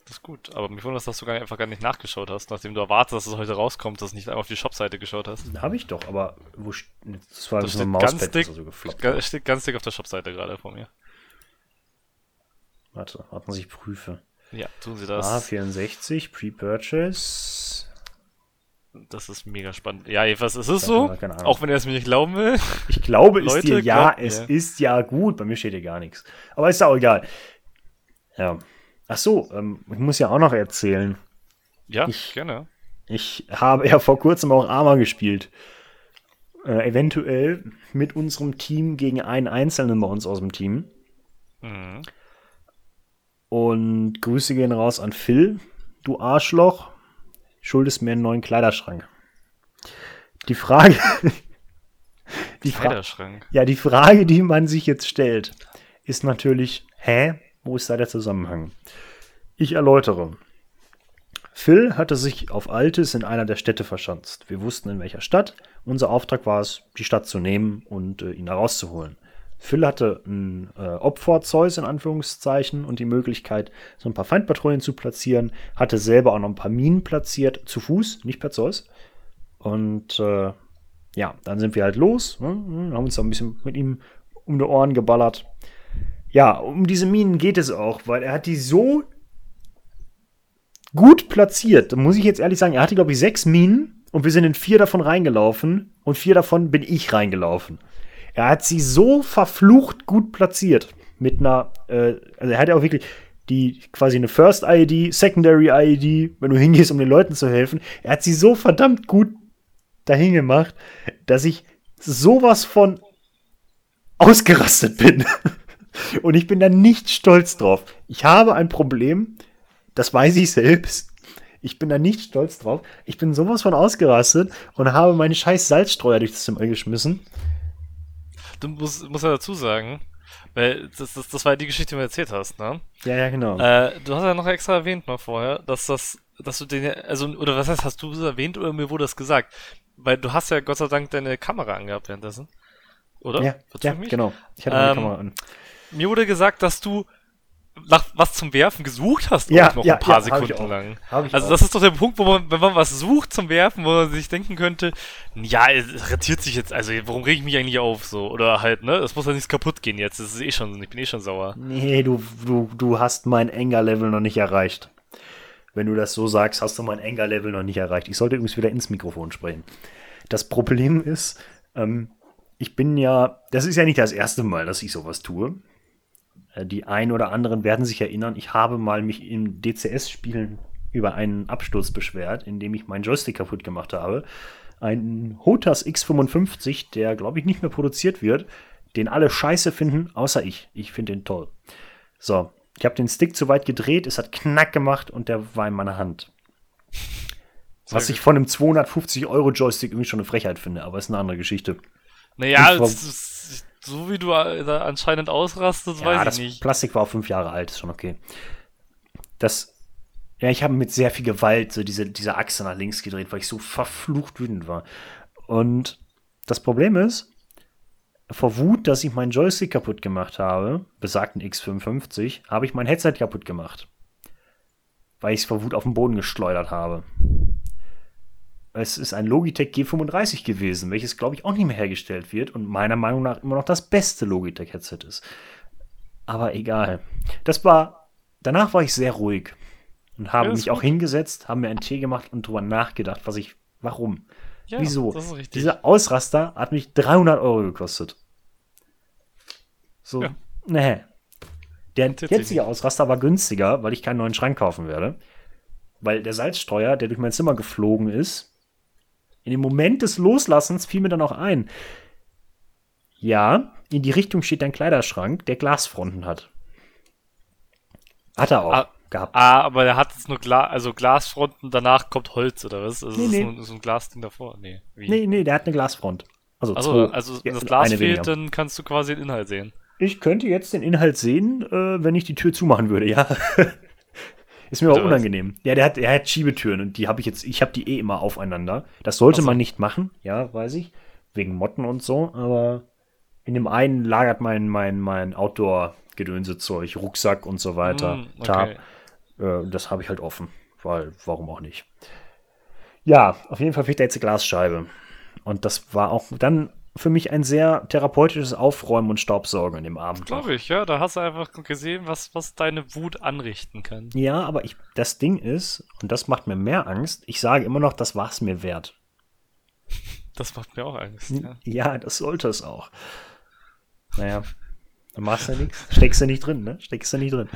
Das ist gut. Aber mich wundert, dass du gar nicht, einfach gar nicht nachgeschaut hast, nachdem du erwartest, dass es heute rauskommt, dass du nicht einfach auf die Shopseite geschaut hast. Habe ich doch, aber wo das war Das steht ganz dick, das so gefloppt. ga- steht ganz dick auf der Shopseite gerade vor mir. Warte, warte, muss ich prüfe. Ja, tun sie das. A64, Pre-Purchase. Das ist mega spannend. Ja, jedenfalls ist es Ja, so. Auch wenn er es mir nicht glauben will. Ich glaube, ist Leute, dir ja, es mir. ist ja gut. Bei mir steht hier gar nichts. Aber ist auch egal. Ja. Ach so, ähm, ich muss ja auch noch erzählen. Ja, Ich- gerne. Ich habe ja vor kurzem auch Arma gespielt. Äh, eventuell mit unserem Team gegen einen Einzelnen bei uns aus dem Team. Mhm. Und Grüße gehen raus an Phil, du Arschloch. Schuldest mir einen neuen Kleiderschrank. Die Frage. die. Kleiderschrank. Ja, die Frage, die man sich jetzt stellt, ist natürlich, hä? Wo ist da der Zusammenhang? Ich erläutere. Phil hatte sich auf Altes in einer der Städte verschanzt. Wir wussten in welcher Stadt. Unser Auftrag war es, die Stadt zu nehmen und äh, ihn da rauszuholen. Phil hatte ein äh, Opferzeus in Anführungszeichen und die Möglichkeit, so ein paar Feindpatrouillen zu platzieren. Hatte selber auch noch ein paar Minen platziert, zu Fuß, nicht per Zeus. Und äh, ja, dann sind wir halt los, ne, haben uns da ein bisschen mit ihm um die Ohren geballert. Ja, um diese Minen geht es auch, weil er hat die so gut platziert. Da muss ich jetzt ehrlich sagen, er hatte, glaube ich, sechs Minen und wir sind in vier davon reingelaufen und vier davon bin ich reingelaufen. Er hat sie so verflucht gut platziert. Mit einer, äh, also er hat ja auch wirklich die quasi eine First ID, Secondary ID, wenn du hingehst, um den Leuten zu helfen. Er hat sie so verdammt gut dahin gemacht, dass ich sowas von ausgerastet bin. Und ich bin da nicht stolz drauf. Ich habe ein Problem, das weiß ich selbst. Ich bin da nicht stolz drauf. Ich bin sowas von ausgerastet und habe meine scheiß Salzstreuer durch das Zimmer geschmissen. Du musst, musst ja dazu sagen, Weil das, das, das war ja die Geschichte, die du mir erzählt hast, ne? Ja, ja, genau. Äh, du hast ja noch extra erwähnt mal vorher, dass das, dass du den, also, oder was heißt, hast du es erwähnt oder mir wurde das gesagt? Weil du hast ja Gott sei Dank deine Kamera angehabt währenddessen. Oder? ja, ja genau. Ich hatte meine Ähm, Kamera an. Mir wurde gesagt, dass du nach was zum Werfen gesucht hast, Ja, auch noch ja, ein paar ja, Sekunden lang. Also das ist doch der Punkt, wo man, wenn man was sucht zum Werfen, wo man sich denken könnte, ja, es rentiert sich jetzt, also warum reg ich mich eigentlich auf so? Oder halt, ne, es muss ja nichts kaputt gehen jetzt, das ist eh schon, ich bin eh schon sauer. Nee, du, du, du hast mein Anger-Level noch nicht erreicht. Wenn du das so sagst, hast du mein Anger-Level noch nicht erreicht. Ich sollte übrigens wieder ins Mikrofon sprechen. Das Problem ist, ähm, ich bin ja, das ist ja nicht das erste Mal, dass ich sowas tue. Äh, Die ein oder anderen werden sich erinnern, ich habe mal mich in DCS-Spielen über einen Absturz beschwert, indem ich meinen Joystick kaputt gemacht habe. Ein Hotas X55, der glaube ich nicht mehr produziert wird, den alle scheiße finden, außer ich. Ich finde den toll. So, ich habe den Stick zu weit gedreht, es hat Knack gemacht und der war in meiner Hand. Was Sehr ich von einem 250 Euro Joystick irgendwie schon eine Frechheit finde, aber ist eine andere Geschichte. Naja, es ist, so wie du da anscheinend ausrastest, Ja, weiß das ich nicht. Plastik war auch fünf Jahre alt, ist schon okay. Das, ja, ich habe mit sehr viel Gewalt so diese, diese Achse nach links gedreht, weil ich so verflucht wütend war. Und das Problem ist, vor Wut, dass ich meinen Joystick kaputt gemacht habe, besagten X55, habe ich mein Headset kaputt gemacht. Weil ich es vor Wut auf den Boden geschleudert habe. Es ist ein Logitech G35 gewesen, welches, glaube ich, auch nicht mehr hergestellt wird und meiner Meinung nach immer noch das beste Logitech-Headset ist. Aber egal. Das war, danach war ich sehr ruhig und habe Ja, mich auch gut. hingesetzt, habe mir einen Tee gemacht und drüber nachgedacht, was ich, warum. Ja, Wieso? Das ist richtig. Dieser Ausraster hat mich 300 Euro gekostet. So, Ja. nee. Der jetzige Ausraster war günstiger, weil ich keinen neuen Schrank kaufen werde. Weil der Salzstreuer, der durch mein Zimmer geflogen ist, in dem Moment des Loslassens fiel mir dann auch ein, ja, in die Richtung steht ein Kleiderschrank, der Glasfronten hat. Hat er auch Ah, gehabt. Ah, aber der hat jetzt nur Gla also Glasfronten, danach kommt Holz, oder was? Also Nee, ist nee. So, ein- so ein Glasding davor? Nee. Wie? Nee, nee, der hat eine Glasfront. Also, Also, zwei. also wenn das Glas fehlt, weniger. dann kannst du quasi den Inhalt sehen. Ich könnte jetzt den Inhalt sehen, äh, wenn ich die Tür zumachen würde, ja. Ist mir auch unangenehm. Ja, der hat, er hat Schiebetüren und die habe ich jetzt, ich habe die eh immer aufeinander. Das sollte so. man nicht machen, ja, weiß ich. Wegen Motten und so, aber in dem einen lagert mein, mein, mein Outdoor-Gedönsezeug, Rucksack und so weiter, Mm, okay. Tarp. Äh, das habe ich halt offen, weil, warum auch nicht. Ja, auf jeden Fall fehlt da jetzt eine Glasscheibe. Und das war auch dann für mich ein sehr therapeutisches Aufräumen und Staubsaugen in dem Abend. Glaube ich, ja. Da hast du einfach gesehen, was, was deine Wut anrichten kann. Ja, aber ich, das Ding ist, und das macht mir mehr Angst, ich sage immer noch, das war es mir wert. Das macht mir auch Angst. Ja. Ja, das sollte es auch. Naja, dann machst du nichts. Steckst du nicht drin, ne? Steckst du nicht drin.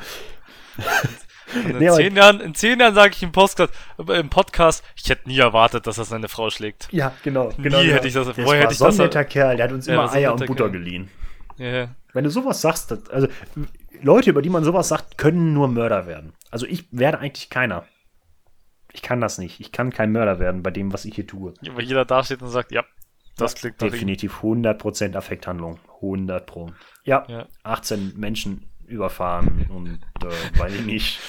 In, Nee, zehn Jahren, in zehn Jahren sage ich im Podcast, im Podcast, ich hätte nie erwartet, dass er seine Frau schlägt. Ja, genau. Nie genau hätte ich das- Das war hätte ich so ein das- netter Kerl, der hat uns Ja, immer Eier und Butter Kerl. geliehen. Ja. Wenn du sowas sagst, das, also Leute, über die man sowas sagt, können nur Mörder werden. Also ich werde eigentlich keiner. Ich kann das nicht. Ich kann kein Mörder werden bei dem, was ich hier tue. Weil jeder da steht und sagt, ja, das klingt. Definitiv 100% Affekthandlung. 100 Pro. Ja, Ja. 18 Menschen überfahren und äh, weiß ich nicht.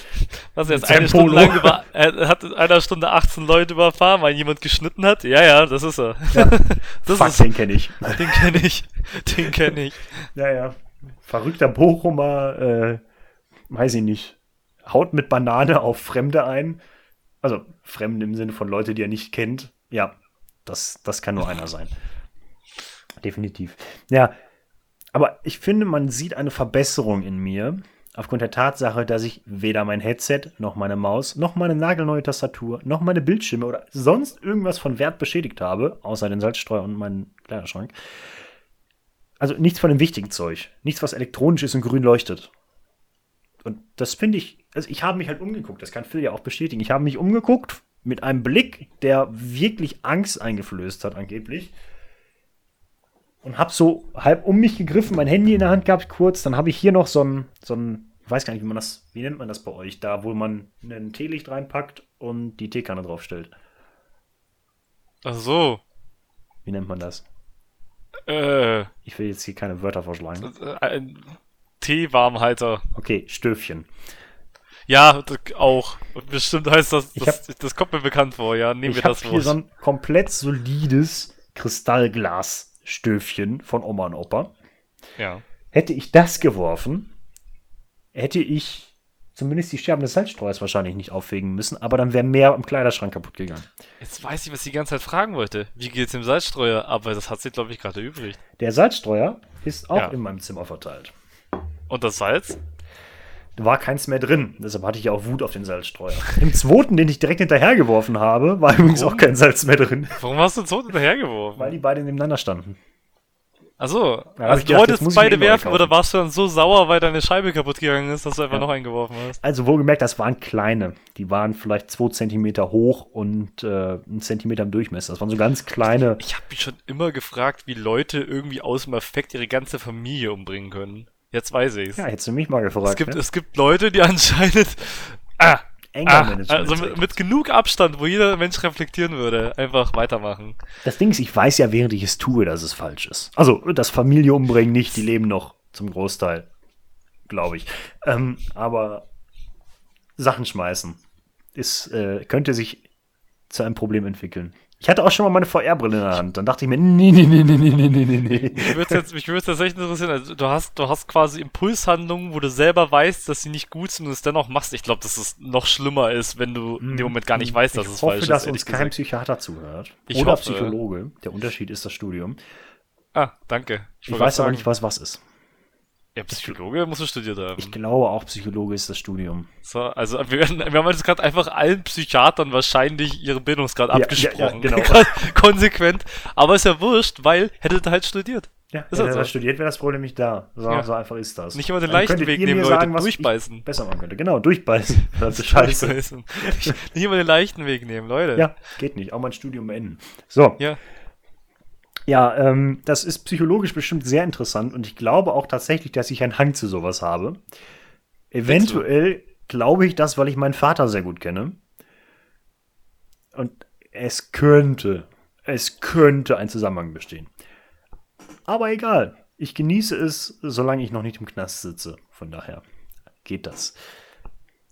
Was jetzt eine Stunde lang über, er hat in einer Stunde 18 Leute überfahren, weil jemand geschnitten hat. Ja, ja, das ist er. das Fuck, ist, den kenne ich. den kenne ich. Den kenne ich. Ja, ja. Verrückter Bochumer, äh, weiß ich nicht, haut mit Banane auf Fremde ein. Also Fremde im Sinne von Leute, die er nicht kennt. Ja, das, das kann nur einer sein. Definitiv. Ja, aber ich finde, man sieht eine Verbesserung in mir aufgrund der Tatsache, dass ich weder mein Headset, noch meine Maus, noch meine nagelneue Tastatur, noch meine Bildschirme oder sonst irgendwas von Wert beschädigt habe, außer den Salzstreuer und meinen Kleiderschrank. Also nichts von dem wichtigen Zeug. Nichts, was elektronisch ist und grün leuchtet. Und das finde ich, also ich habe mich halt umgeguckt, das kann Phil ja auch bestätigen. Ich habe mich umgeguckt mit einem Blick, der wirklich Angst eingeflößt hat, angeblich. Und habe so halb um mich gegriffen, mein Handy in der Hand gehabt, kurz. Dann habe ich hier noch so ein, so ein, ich weiß gar nicht, wie man das, wie nennt man das bei euch? Da, wo man ein Teelicht reinpackt und die Teekanne draufstellt. Ach so. Wie nennt man das? Äh, Ich will jetzt hier keine Wörter vorschlagen. äh, ein Teewarmhalter. Okay, Stöfchen. Ja, auch. Und bestimmt heißt das, Ich das, das kommt mir bekannt vor, ja. Nehmen Ich wir habe das hier Wort. so ein komplett solides Kristallglas-Stöfchen von Oma und Opa. ja. Hätte ich das geworfen, hätte ich zumindest die Scherben des Salzstreuers wahrscheinlich nicht aufwägen müssen, aber dann wäre mehr im Kleiderschrank kaputt gegangen. Jetzt weiß ich, was ich die ganze Zeit fragen wollte. Wie geht's dem Salzstreuer? Aber das hat sich, glaube ich, gerade übrig. Der Salzstreuer ist auch Ja. in meinem Zimmer verteilt. Und das Salz? Da war keins mehr drin, deshalb hatte ich ja auch Wut auf den Salzstreuer. Im zweiten, den ich direkt hinterhergeworfen habe, war übrigens Warum? auch kein Salz mehr drin, Warum hast du so hinterhergeworfen? weil die beide nebeneinander standen. Achso, also ich du wolltest ich beide werfen oder warst du dann so sauer, weil deine Scheibe kaputt gegangen ist, dass du einfach Ja. noch eingeworfen hast? Also wohlgemerkt, das waren kleine. Die waren vielleicht zwei Zentimeter hoch und äh, einen Zentimeter im Durchmesser. Das waren so ganz kleine. Ich habe mich schon immer gefragt, wie Leute irgendwie aus dem Effekt ihre ganze Familie umbringen können. Jetzt weiß ich's. Ja, hättest du mich mal gefragt. es, gibt, ne? es gibt Leute, die anscheinend. Ah, ah, also mit, mit genug Abstand, wo jeder Mensch reflektieren würde, einfach weitermachen. Das Ding ist, ich weiß ja, während ich es tue, dass es falsch ist. Also, das Familie umbringen nicht, die leben noch zum Großteil. Glaube ich. Ähm, aber Sachen schmeißen ist, äh, könnte sich zu einem Problem entwickeln. Ich hatte auch schon mal meine VR-Brille in der Hand. Dann dachte ich mir, nee, nee, nee, nee, nee, nee, nee, nee, nee. Mich würde jetzt, mich würde jetzt echt interessieren. Also, du hast, du hast quasi Impulshandlungen, wo du selber weißt, dass sie nicht gut sind und es dennoch machst. Ich glaube, dass es noch schlimmer ist, wenn du in dem Moment gar nicht weißt, dass ich es hoffe, falsch ist. dass ehrlich uns kein. Psychiater zuhört. Ich Oder hoffe. Psychologe. Der Unterschied ist das Studium. Ah, danke. Ich, wollte weiß aber sagen, nicht, was was ist. Ja, Psychologe musst du studiert haben. Ich glaube, auch Psychologe ist das Studium. So, also wir, werden, wir haben jetzt gerade einfach allen Psychiatern wahrscheinlich ihren Bildungsgrad Ja, abgesprochen. ja, ja, genau. Konsequent. Aber ist ja wurscht, weil hättet ihr halt studiert. Ja, Ist hätte er so? das studiert, wäre das Problem nicht da. So, Ja. so einfach ist das. Nicht immer den leichten Weg nehmen, Leute. sagen, Durchbeißen. Besser machen könnte. Genau, durchbeißen. Das ist scheiße. Nicht immer den leichten Weg nehmen, Leute. Ja, geht nicht. Auch mein Studium beenden. So. Ja. Ja, ähm, das ist psychologisch bestimmt sehr interessant und ich glaube auch tatsächlich, dass ich einen Hang zu sowas habe. Eventuell glaube ich das, weil ich meinen Vater sehr gut kenne. Und es könnte, es könnte ein Zusammenhang bestehen. Aber egal. Ich genieße es, solange ich noch nicht im Knast sitze. Von daher geht das.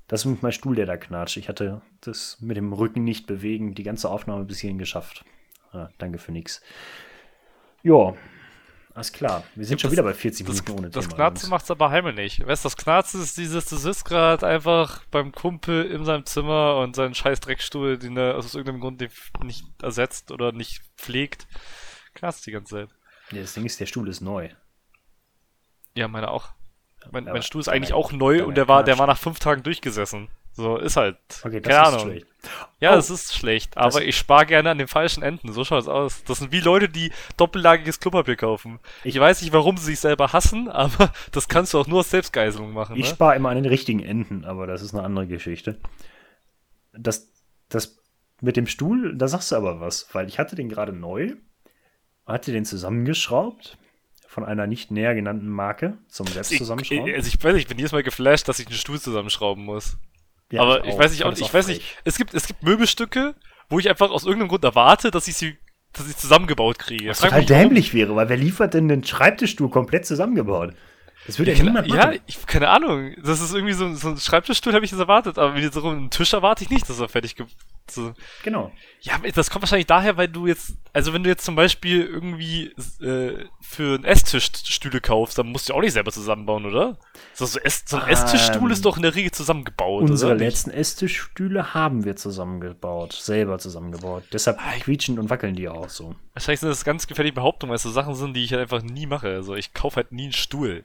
Das ist meinem Stuhl, der da knatscht. Ich hatte das mit dem Rücken nicht bewegen, die ganze Aufnahme bis hierhin geschafft. Ah, danke für nix. Ja, alles klar. Wir sind schon Das- wieder bei 40 Das, Minuten ohne das Thema. Knarzen Jungs. macht's aber heimlich nicht. Weißt du, das Knarzen ist dieses, du sitzt gerade einfach beim Kumpel in seinem Zimmer und seinen scheiß Dreckstuhl, den er aus irgendeinem Grund nicht ersetzt oder nicht pflegt, knarzt die ganze Zeit. Ja, das Ding ist, der Stuhl ist neu. Ja, meine auch. Mein, mein Stuhl ist eigentlich auch neu und der war, der war nach fünf Tagen durchgesessen. So, ist halt. Okay, das Keine ist Ahnung. schlecht. Ja, Oh. es ist schlecht, aber Das- ich spare gerne an den falschen Enden. So schaut's aus. Das sind wie Leute, die doppellagiges Klopapier kaufen. Ich, weiß nicht, warum sie sich selber hassen, aber das kannst du auch nur aus Selbstgeißelung machen. Ich ne? spare immer an den richtigen Enden, aber das ist eine andere Geschichte. Das, das mit dem Stuhl, da sagst du aber was, weil ich hatte den gerade neu, hatte den zusammengeschraubt von einer nicht näher genannten Marke zum selbst Ich, zusammenschrauben. also ich weiß nicht, ich bin jedes Mal geflasht, dass ich einen Stuhl zusammenschrauben muss. Ja, aber ich, auch. weiß nicht, auch, ich auch weiß nicht, es gibt, es gibt Möbelstücke, wo ich einfach aus irgendeinem Grund erwarte, dass ich sie, dass ich zusammengebaut kriege. Was Frag total mich, warum. dämlich wäre, weil wer liefert denn den Schreibtischstuhl komplett zusammengebaut? Das würde ja, Ja, niemand machen. ja, ich, keine Ahnung. Das ist irgendwie so, so ein Schreibtischstuhl, habe ich das erwartet, aber wie so einen Tisch erwarte ich nicht, dass er fertig ge so. Genau. Ja, das kommt wahrscheinlich daher, weil du jetzt, also wenn du jetzt zum Beispiel irgendwie äh, für einen Esstisch Stühle kaufst, dann musst du auch nicht selber zusammenbauen, oder? So, so, Ess, so ein Ähm, Esstischstuhl ist doch in der Regel zusammengebaut, Unsere oder? letzten Esstischstühle haben wir zusammengebaut, selber zusammengebaut. Deshalb Ah, quietschen und wackeln die auch so. Wahrscheinlich sind das ganz gefährliche Behauptungen, weil es so Sachen sind, die ich halt einfach nie mache. Also ich kaufe halt nie einen Stuhl.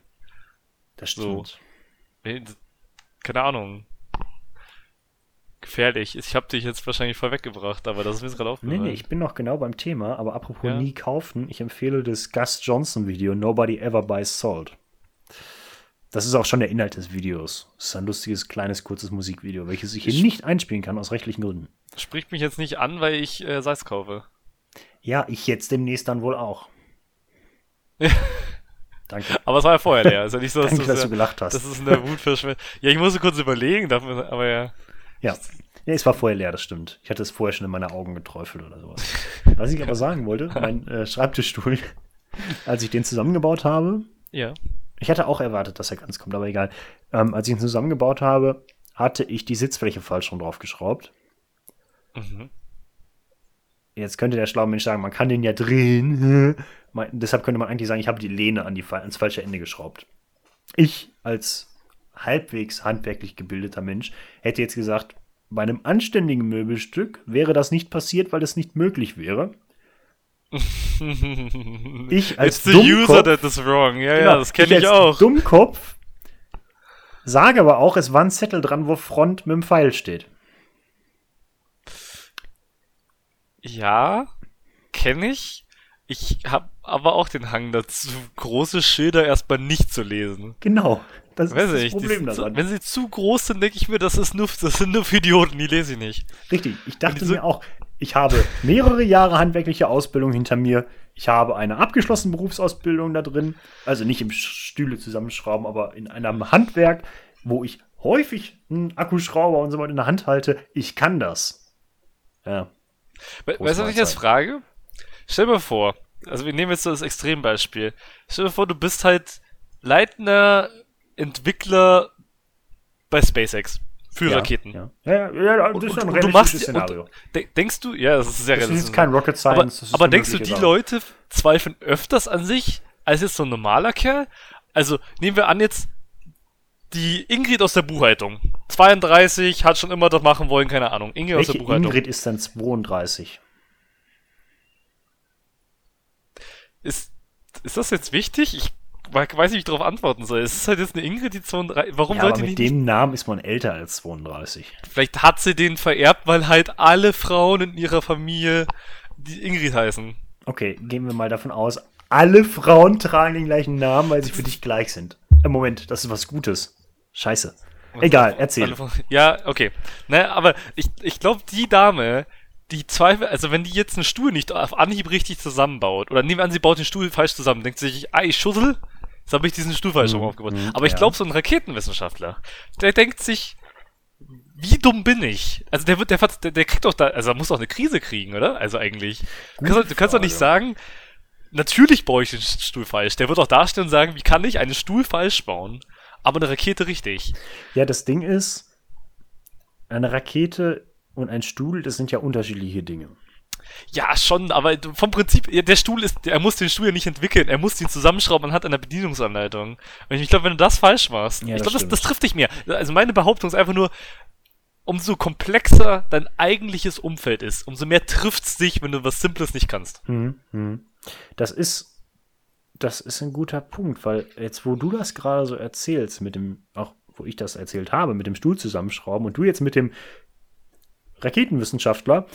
Das So. stimmt. Äh, Keine Ahnung. Gefährlich. Ich habe dich jetzt wahrscheinlich voll weggebracht, aber das ist mir gerade Nee, aufgefallen. nee, ich bin noch genau beim Thema, aber apropos Ja. nie kaufen, ich empfehle das Gus Johnson Video Nobody Ever Buys Salt. Das ist auch schon der Inhalt des Videos. Es ist ein lustiges, kleines, kurzes Musikvideo, welches ich hier Ich- nicht einspielen kann, aus rechtlichen Gründen. Spricht mich jetzt nicht an, weil ich äh, Salz kaufe. Ja, ich jetzt demnächst dann wohl auch. Danke. Aber es war ja vorher leer. Ja nicht so, dass, Danke, dass du gelacht hast. das ist in der Wut verschwendet. Ja, ich musste kurz überlegen, aber ja. Ja. ja, es war vorher leer, das stimmt. Ich hatte es vorher schon in meine Augen geträufelt oder sowas. Was ich aber sagen wollte, mein äh, Schreibtischstuhl als ich den zusammengebaut habe, Ja. ich hatte auch erwartet, dass er ganz kommt, aber egal. Ähm, als ich ihn zusammengebaut habe, hatte ich die Sitzfläche falsch rum draufgeschraubt. Mhm. Jetzt könnte der schlaue Mensch sagen, man kann den ja drehen. Deshalb könnte man eigentlich sagen, ich habe die Lehne an die, ans falsche Ende geschraubt. Ich als halbwegs handwerklich gebildeter Mensch hätte jetzt gesagt, bei einem anständigen Möbelstück wäre das nicht passiert, weil es nicht möglich wäre. Ich als It's the user Dummkopf- that is wrong. Ja, Genau, ja, das kenne ich, als auch. Dummkopf sage aber auch, es war ein Zettel dran, wo Front mit dem Pfeil steht. Ja, kenne ich. Ich habe aber auch den Hang dazu, große Schilder erstmal nicht zu lesen. Genau. Das Weiß ist das ich, Problem daran. wenn sie zu groß sind, denke ich mir, das ist nur, das sind nur für Idioten, die lese ich nicht. Richtig, ich dachte mir auch, ich habe mehrere Jahre handwerkliche Ausbildung hinter mir. Ich habe eine abgeschlossene Berufsausbildung da drin. Also nicht im Stühle zusammenschrauben, aber in einem Handwerk, wo ich häufig einen Akkuschrauber und so weiter in der Hand halte. Ich kann das. Ja. Weißt du, was ich jetzt frage? Stell dir vor, also wir nehmen jetzt so das Extrembeispiel. Stell dir vor, du bist halt leitender Entwickler bei SpaceX für ja, Raketen. Ja, ja, ja, ja das Und, ist und, ein realistisches Szenario. und, de denkst du, ja, das ist sehr das ist realistisch. kein Rocket aber Science. aber eine denkst du, die Sache. Leute zweifeln öfters an sich als jetzt so ein normaler Kerl? Also nehmen wir an jetzt die Ingrid aus der Buchhaltung. 32, hat schon immer das machen wollen, keine Ahnung. Ingrid aus Welche der Buchhaltung. Ingrid ist dann 32? Ist, ist das jetzt wichtig? Ich we- weiß nicht, wie ich darauf antworten soll. Es ist halt jetzt eine Ingrid, die 32. Warum Ja, aber sollte die mit nicht? dem Namen ist man älter als 32. Vielleicht hat sie den vererbt, weil halt alle Frauen in ihrer Familie die Ingrid heißen. Okay, gehen wir mal davon aus, alle Frauen tragen den gleichen Namen, weil sie für dich gleich sind. Äh, Moment, das ist was Gutes. Scheiße. Egal, erzähl. Ja, okay. Ne, aber ich, ich glaube, die Dame, die Zweifel, also wenn die jetzt einen Stuhl nicht auf Anhieb richtig zusammenbaut, oder nehmen wir an, sie baut den Stuhl falsch zusammen, denkt sie sich, ich schussel, jetzt habe ich diesen Stuhl falsch rum aufgebaut. mhm, Aber ich ja. glaube, so ein Raketenwissenschaftler, der denkt sich, wie dumm bin ich? Also der wird, der, der, der kriegt doch da, also er muss doch eine Krise kriegen, oder? Also eigentlich. Du kannst, doch- du kannst doch nicht sagen, natürlich baue ich den Stuhl falsch. Der wird doch dastehen und sagen, wie kann ich einen Stuhl falsch bauen, aber eine Rakete richtig? Ja, das Ding ist, eine Rakete und ein Stuhl, das sind ja unterschiedliche Dinge. Ja, schon, aber vom Prinzip, der Stuhl ist, er muss den Stuhl ja nicht entwickeln, er muss ihn zusammenschrauben anhand einer Bedienungsanleitung. Und ich glaube, wenn du das falsch machst, Ja, ich das glaube, das, das trifft dich mehr. Also meine Behauptung ist einfach nur, umso komplexer dein eigentliches Umfeld ist, umso mehr trifft's dich, wenn du was Simples nicht kannst. Mhm, mhm. Das ist, das ist ein guter Punkt, weil jetzt, wo du das gerade so erzählst, mit dem, auch wo ich das erzählt habe, mit dem Stuhl zusammenschrauben und du jetzt mit dem Raketenwissenschaftler,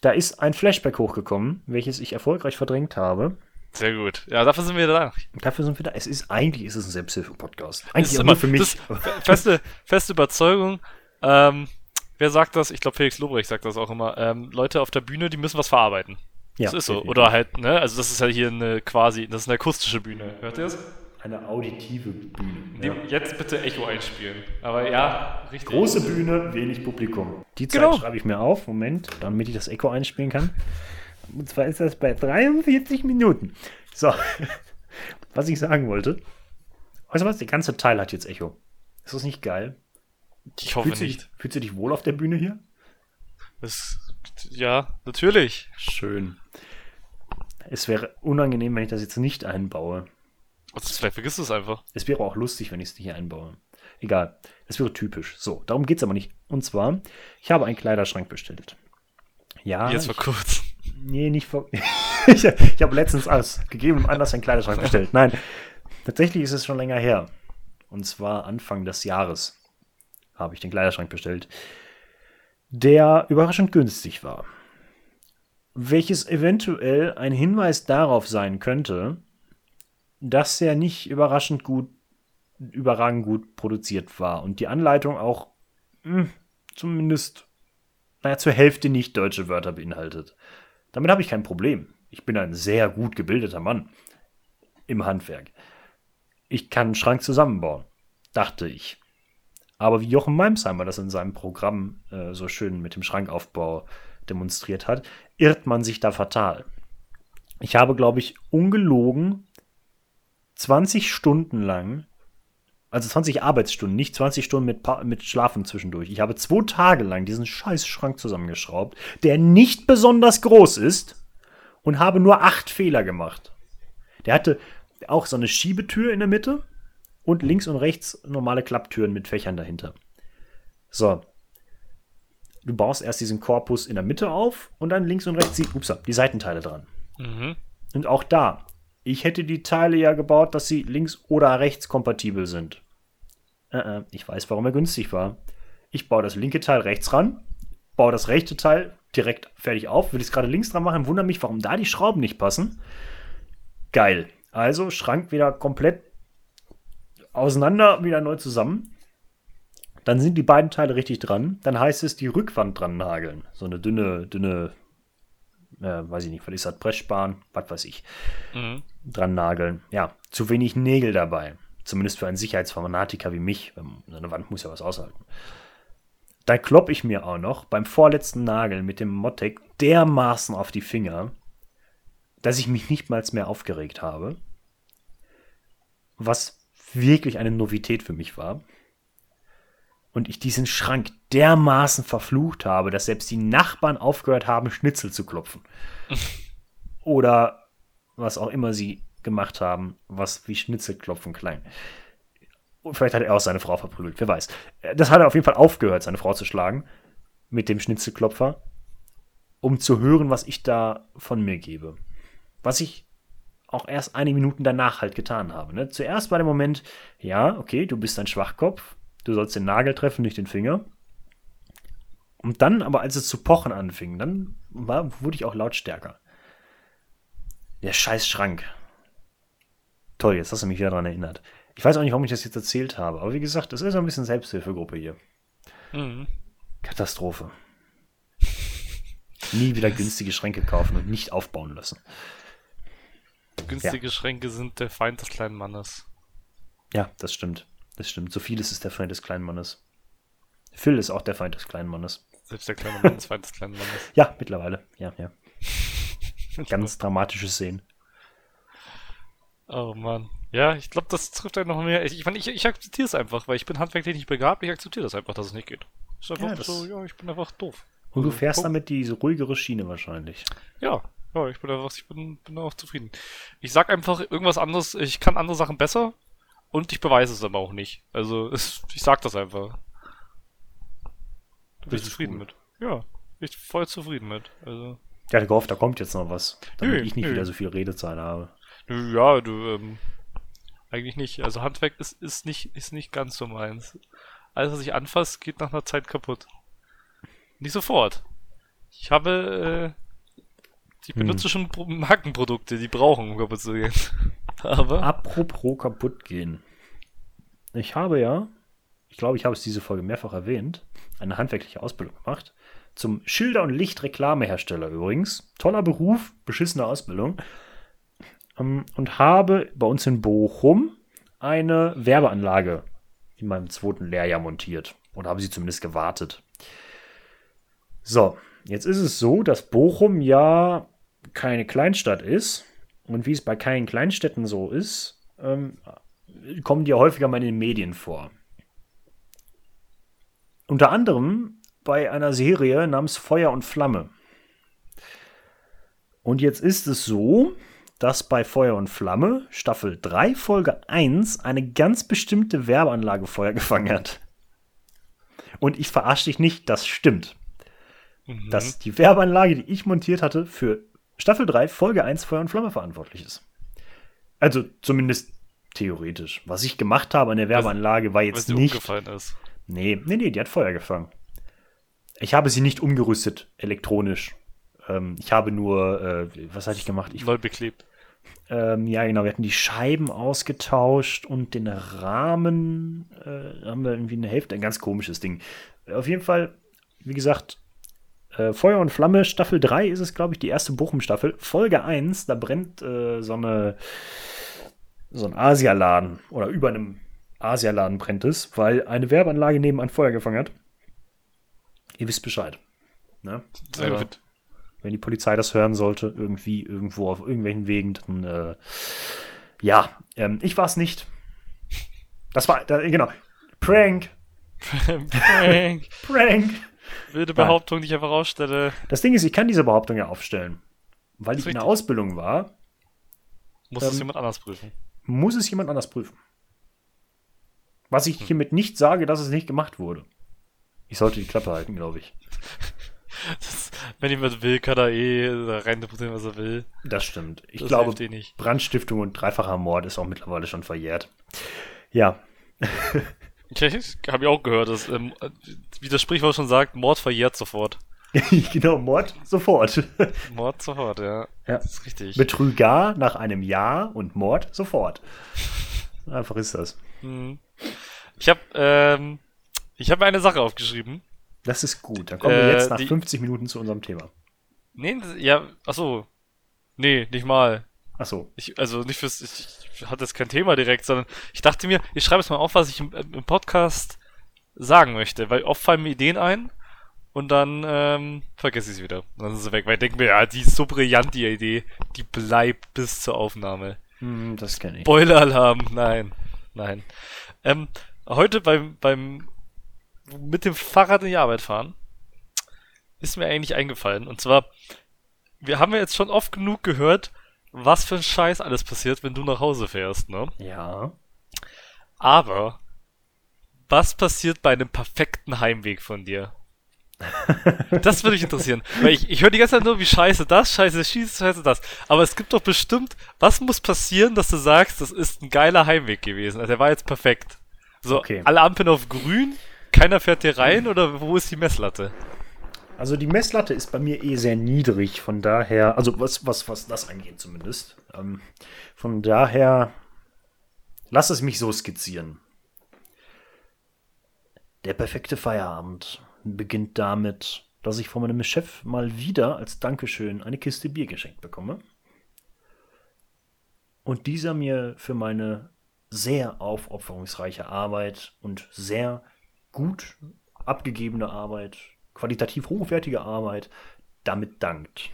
da ist ein Flashback hochgekommen, welches ich erfolgreich verdrängt habe. Sehr gut. Ja, dafür sind wir da. Dafür sind wir da. Es ist eigentlich ist es ein Selbsthilfe-Podcast. Eigentlich ist immer für mich. Feste, feste Überzeugung. Ähm, wer sagt das? Ich glaube, Felix Lobrecht sagt das auch immer. Ähm, Leute auf der Bühne, die müssen was verarbeiten. ja, das ist so. definitiv. Oder halt, ne? Also das ist ja hier eine quasi, das ist eine akustische Bühne. Hört ihr das? Eine auditive Bühne. Dem- Jetzt bitte Echo einspielen. Aber ja, richtig. Große Bühne, wenig Publikum. Die Zeit Genau. schreibe ich mir auf. Moment, damit ich das Echo einspielen kann. Und zwar ist das bei 43 Minuten. So, was ich sagen wollte. Weißt du was? Der ganze Teil hat jetzt Echo. Ist das nicht geil? Ich hoffe Fühlst du, dich, nicht. fühlst du dich wohl auf der Bühne hier? Das, ja, natürlich. Schön. Es wäre unangenehm, wenn ich das jetzt nicht einbaue. Also, vielleicht vergisst du es einfach. Es wäre auch lustig, wenn ich es nicht einbaue. Egal. Es wäre typisch. So, darum geht es aber nicht. Und zwar, ich habe einen Kleiderschrank bestellt. Ja, Jetzt vor kurz. nee, nicht vor. ich ich habe letztens aus gegebenem Anlass einen Kleiderschrank bestellt. Nein, tatsächlich ist es schon länger her. Und zwar Anfang des Jahres habe ich den Kleiderschrank bestellt, der überraschend günstig war. Welches eventuell ein Hinweis darauf sein könnte, dass er nicht überraschend gut, überragend gut produziert war und die Anleitung auch mh, zumindest naja, zur Hälfte nicht deutsche Wörter beinhaltet. Damit habe ich kein Problem. Ich bin ein sehr gut gebildeter Mann im Handwerk. Ich kann einen Schrank zusammenbauen, dachte ich. Aber wie Jochen Meimsheimer das in seinem Programm äh, so schön mit dem Schrankaufbau demonstriert hat, irrt man sich da fatal. Ich habe, glaube ich, ungelogen 20 Stunden lang, also 20 Arbeitsstunden, nicht 20 Stunden mit, Pa- mit Schlafen zwischendurch. Ich habe zwei Tage lang diesen scheiß Schrank zusammengeschraubt, der nicht besonders groß ist und habe nur acht Fehler gemacht. Der hatte auch so eine Schiebetür in der Mitte und links und rechts normale Klapptüren mit Fächern dahinter. So. Du baust erst diesen Korpus in der Mitte auf und dann links und rechts die, upsa, die Seitenteile dran. Mhm. Und auch da, ich hätte die Teile ja gebaut, dass sie links oder rechts kompatibel sind. Äh, äh, ich weiß, warum er günstig war. Ich baue das linke Teil rechts ran, baue das rechte Teil direkt fertig auf, will ich es gerade links dran machen, wundere mich, warum da die Schrauben nicht passen. Geil. Also Schrank wieder komplett auseinander, wieder neu zusammen. Dann sind die beiden Teile richtig dran. Dann heißt es, die Rückwand dran nageln. So eine dünne, dünne, äh, weiß ich nicht, was ist das, Pressspan, was weiß ich Mhm. Dran nageln. Ja, zu wenig Nägel dabei. Zumindest für einen Sicherheitsfanatiker wie mich. Eine Wand muss ja was aushalten. Da klopp ich mir auch noch beim vorletzten Nagel mit dem Mottec dermaßen auf die Finger, dass ich mich nicht mal mehr aufgeregt habe. Was wirklich eine Novität für mich war. Und ich diesen Schrank dermaßen verflucht habe, dass selbst die Nachbarn aufgehört haben, Schnitzel zu klopfen. Oder was auch immer sie gemacht haben, was wie Schnitzelklopfen klang. Und vielleicht hat er auch seine Frau verprügelt, wer weiß. Äh, Das hat er auf jeden Fall aufgehört, seine Frau zu schlagen mit dem Schnitzelklopfer, um zu hören, was ich da von mir gebe. Was ich auch erst einige Minuten danach halt getan habe. Ne? Zuerst war der Moment, ja, okay, du bist ein Schwachkopf, du sollst den Nagel treffen, nicht den Finger. Und dann, aber als es zu pochen anfing, dann war, wurde ich auch lautstärker. Der scheiß Schrank. Toll, jetzt hast du mich wieder daran erinnert. Ich weiß auch nicht, warum ich das jetzt erzählt habe, aber wie gesagt, das ist so ein bisschen Selbsthilfegruppe hier. Mhm. Katastrophe. Nie wieder günstige Schränke kaufen und nicht aufbauen lassen. Günstige Schränke sind der Feind des kleinen Mannes. Ja, das stimmt. Das stimmt. So vieles ist der Feind des kleinen Mannes. Phil ist auch der Feind des kleinen Mannes. Selbst der kleine Mann ist Feind des kleinen Mannes. Ja, mittlerweile. Ja, ja. Ganz dramatische Szenen. Oh Mann. Ja, ich glaube, das trifft einen noch mehr. Ich, ich, meine, ich, ich akzeptiere es einfach, weil ich bin handwerklich nicht begabt. Ich akzeptiere das einfach, dass es nicht geht. Ist einfach Ja, das- so, ja, ich bin einfach doof. Und du fährst Punkt. damit diese ruhigere Schiene wahrscheinlich. Ja, ja, ich bin einfach, ich bin, bin auch zufrieden. Ich sag einfach irgendwas anderes, ich kann andere Sachen besser und ich beweise es aber auch nicht. Also, es, ich sag das einfach. Da bin Das ich ist zufrieden gut. mit. Ja, bin ich voll zufrieden mit. Also, Ich hatte gehofft, da kommt jetzt noch was, damit Nö, ich nicht nö. wieder so viel Redezeit habe. nö, ja, du, ähm, eigentlich nicht. Also Handwerk ist, ist nicht, ist nicht ganz so meins. Alles, was ich anfasse, geht nach einer Zeit kaputt. Nicht sofort. Ich habe, äh, ich Hm. benutze schon Pro- Markenprodukte, die brauchen, um kaputt zu gehen. Aber, Apropos kaputt gehen. Ich habe ja, ich glaube, ich habe es diese Folge mehrfach erwähnt, eine handwerkliche Ausbildung gemacht. Zum Schilder- und Lichtreklamehersteller übrigens. Toller Beruf, beschissene Ausbildung. Ähm, Und habe bei uns in Bochum eine Werbeanlage in meinem zweiten Lehrjahr montiert. Oder habe sie zumindest gewartet. So, jetzt ist es so, dass Bochum ja keine Kleinstadt ist. Und wie es bei keinen Kleinstädten so ist, ähm, kommen die ja häufiger mal in den Medien vor. Unter anderem bei einer Serie namens Feuer und Flamme. Und jetzt ist es so, dass bei Feuer und Flamme Staffel 3 Folge 1 eine ganz bestimmte Werbeanlage Feuer gefangen hat. Und ich verarsche dich nicht, das stimmt. Mhm. Dass die Werbeanlage, die ich montiert hatte, für Staffel 3 Folge 1 Feuer und Flamme verantwortlich ist. Also zumindest theoretisch. Was ich gemacht habe an der Werbeanlage war was jetzt dir nicht. umgefallen ist. Nee, nee, nee, die hat Feuer gefangen. Ich habe sie nicht umgerüstet, elektronisch. Ähm, ich habe nur, äh, was hatte ich gemacht? Ich, Neu beklebt. ähm, ja, genau, wir hatten die Scheiben ausgetauscht und den Rahmen äh, haben wir irgendwie eine Hälfte, ein ganz komisches Ding. Auf jeden Fall, wie gesagt, äh, Feuer und Flamme, Staffel 3 ist es, glaube ich, die erste Bochum-Staffel. Folge 1, da brennt äh, so eine so ein Asialaden oder über einem Asialaden brennt es, weil eine Werbeanlage nebenan Feuer gefangen hat. Ihr wisst Bescheid. Ne? Sehr Aber- gut. wenn die Polizei das hören sollte, irgendwie, irgendwo auf irgendwelchen Wegen, dann, äh, ja, ähm, ich war es nicht. Das war, da, genau, Prank, Prank. Prank. Wilde Behauptung, die ich einfach rausstelle. Das Ding ist, ich kann diese Behauptung ja aufstellen. Weil Das ich ist in der richtig. Ausbildung war, Muss es Ähm, jemand anders prüfen. muss es jemand anders prüfen. Was Hm. ich hiermit nicht sage, dass es nicht gemacht wurde. Ich sollte die Klappe halten, glaube ich. Das, wenn jemand will, kann er eh da reininterpretieren, was er will. Das stimmt. Ich Das glaube, eh nicht. Brandstiftung und dreifacher Mord ist auch mittlerweile schon verjährt. Ja, Ich, ich habe ja auch gehört, dass, ähm, wie das Sprichwort schon sagt, Mord verjährt sofort. genau, Mord sofort. Mord sofort, ja. Ja. Das ist richtig. Betrüger nach einem Jahr und Mord sofort. Einfach ist das. Mhm. Ich habe ähm, ich habe eine Sache aufgeschrieben. Das ist gut. Dann kommen wir Äh, jetzt nach die- 50 Minuten zu unserem Thema. Nee, ja, ach so. Nee, nicht mal. Achso. Ich, also nicht fürs, ich, ich hatte jetzt kein Thema direkt, sondern ich dachte mir, ich schreibe es mal auf, was ich im, im Podcast sagen möchte, weil oft fallen mir Ideen ein und dann ähm, vergesse ich sie wieder. Und dann sind sie weg, weil ich denke mir, ja, die ist so brillant, die Idee, die bleibt bis zur Aufnahme. Hm, das kenne ich. Spoiler-Alarm, nein, nein. Ähm, heute beim, beim mit dem Fahrrad in die Arbeit fahren ist mir eigentlich eingefallen. Und zwar, wir haben ja jetzt schon oft genug gehört, was für ein Scheiß alles passiert, wenn du nach Hause fährst, ne? Ja. Aber was passiert bei einem perfekten Heimweg von dir? Das würde mich interessieren. Weil ich, ich höre die ganze Zeit nur, wie scheiße das, scheiße schießt, scheiße das. Aber es gibt doch bestimmt, was muss passieren, dass du sagst, das ist ein geiler Heimweg gewesen. Also der war jetzt perfekt. So, Okay. alle Ampeln auf grün, keiner fährt hier rein oder wo ist die Messlatte? Also die Messlatte ist bei mir eh sehr niedrig, von daher, also was, was, was das angeht zumindest. Ähm, von daher, lass es mich so skizzieren. Der perfekte Feierabend beginnt damit, dass ich von meinem Chef mal wieder als Dankeschön eine Kiste Bier geschenkt bekomme. Und dieser mir für meine sehr aufopferungsreiche Arbeit und sehr gut abgegebene Arbeit, qualitativ hochwertige Arbeit, damit dankt.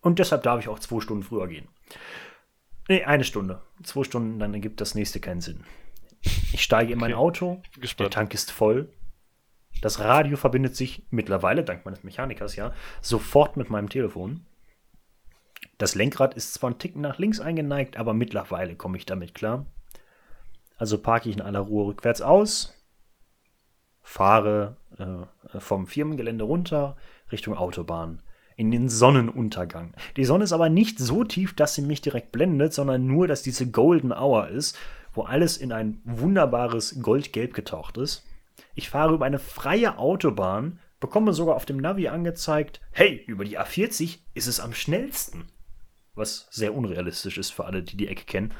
Und deshalb darf ich auch zwei Stunden früher gehen. Nee, eine Stunde. Zwei Stunden, dann ergibt das nächste keinen Sinn. Ich steige in mein Okay. Auto, der. Tank ist voll. Das Radio verbindet sich mittlerweile, dank meines Mechanikers ja, sofort mit meinem Telefon. Das Lenkrad ist zwar ein Ticken nach links eingeneigt, aber mittlerweile komme ich damit klar. Also parke ich in aller Ruhe rückwärts aus, fahre äh, vom Firmengelände runter Richtung Autobahn in den Sonnenuntergang. Die Sonne ist aber nicht so tief, dass sie mich direkt blendet, sondern nur, dass diese Golden Hour ist, wo alles in ein wunderbares Goldgelb getaucht ist. Ich fahre über eine freie Autobahn, bekomme sogar auf dem Navi angezeigt, hey, über die A40 ist es am schnellsten. Was sehr unrealistisch ist für alle, die die Ecke kennen.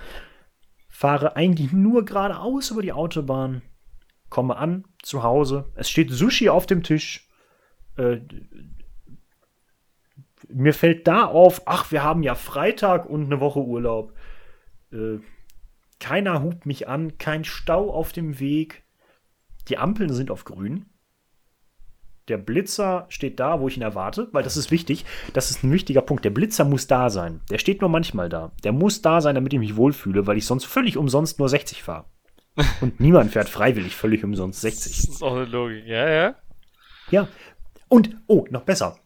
Fahre eigentlich nur geradeaus über die Autobahn, komme an, zu Hause. Es steht Sushi auf dem Tisch. Äh, mir fällt da auf, ach, wir haben ja Freitag und eine Woche Urlaub. Äh, keiner hupt mich an, kein Stau auf dem Weg. Die Ampeln sind auf grün. Der Blitzer steht da, wo ich ihn erwarte, weil das ist wichtig. Das ist ein wichtiger Punkt. Der Blitzer muss da sein. Der steht nur manchmal da. Der muss da sein, damit ich mich wohlfühle, weil ich sonst völlig umsonst nur 60 fahre. Und niemand fährt freiwillig völlig umsonst 60. Das ist auch eine Logik. Ja, ja. Ja. Und, oh, noch besser.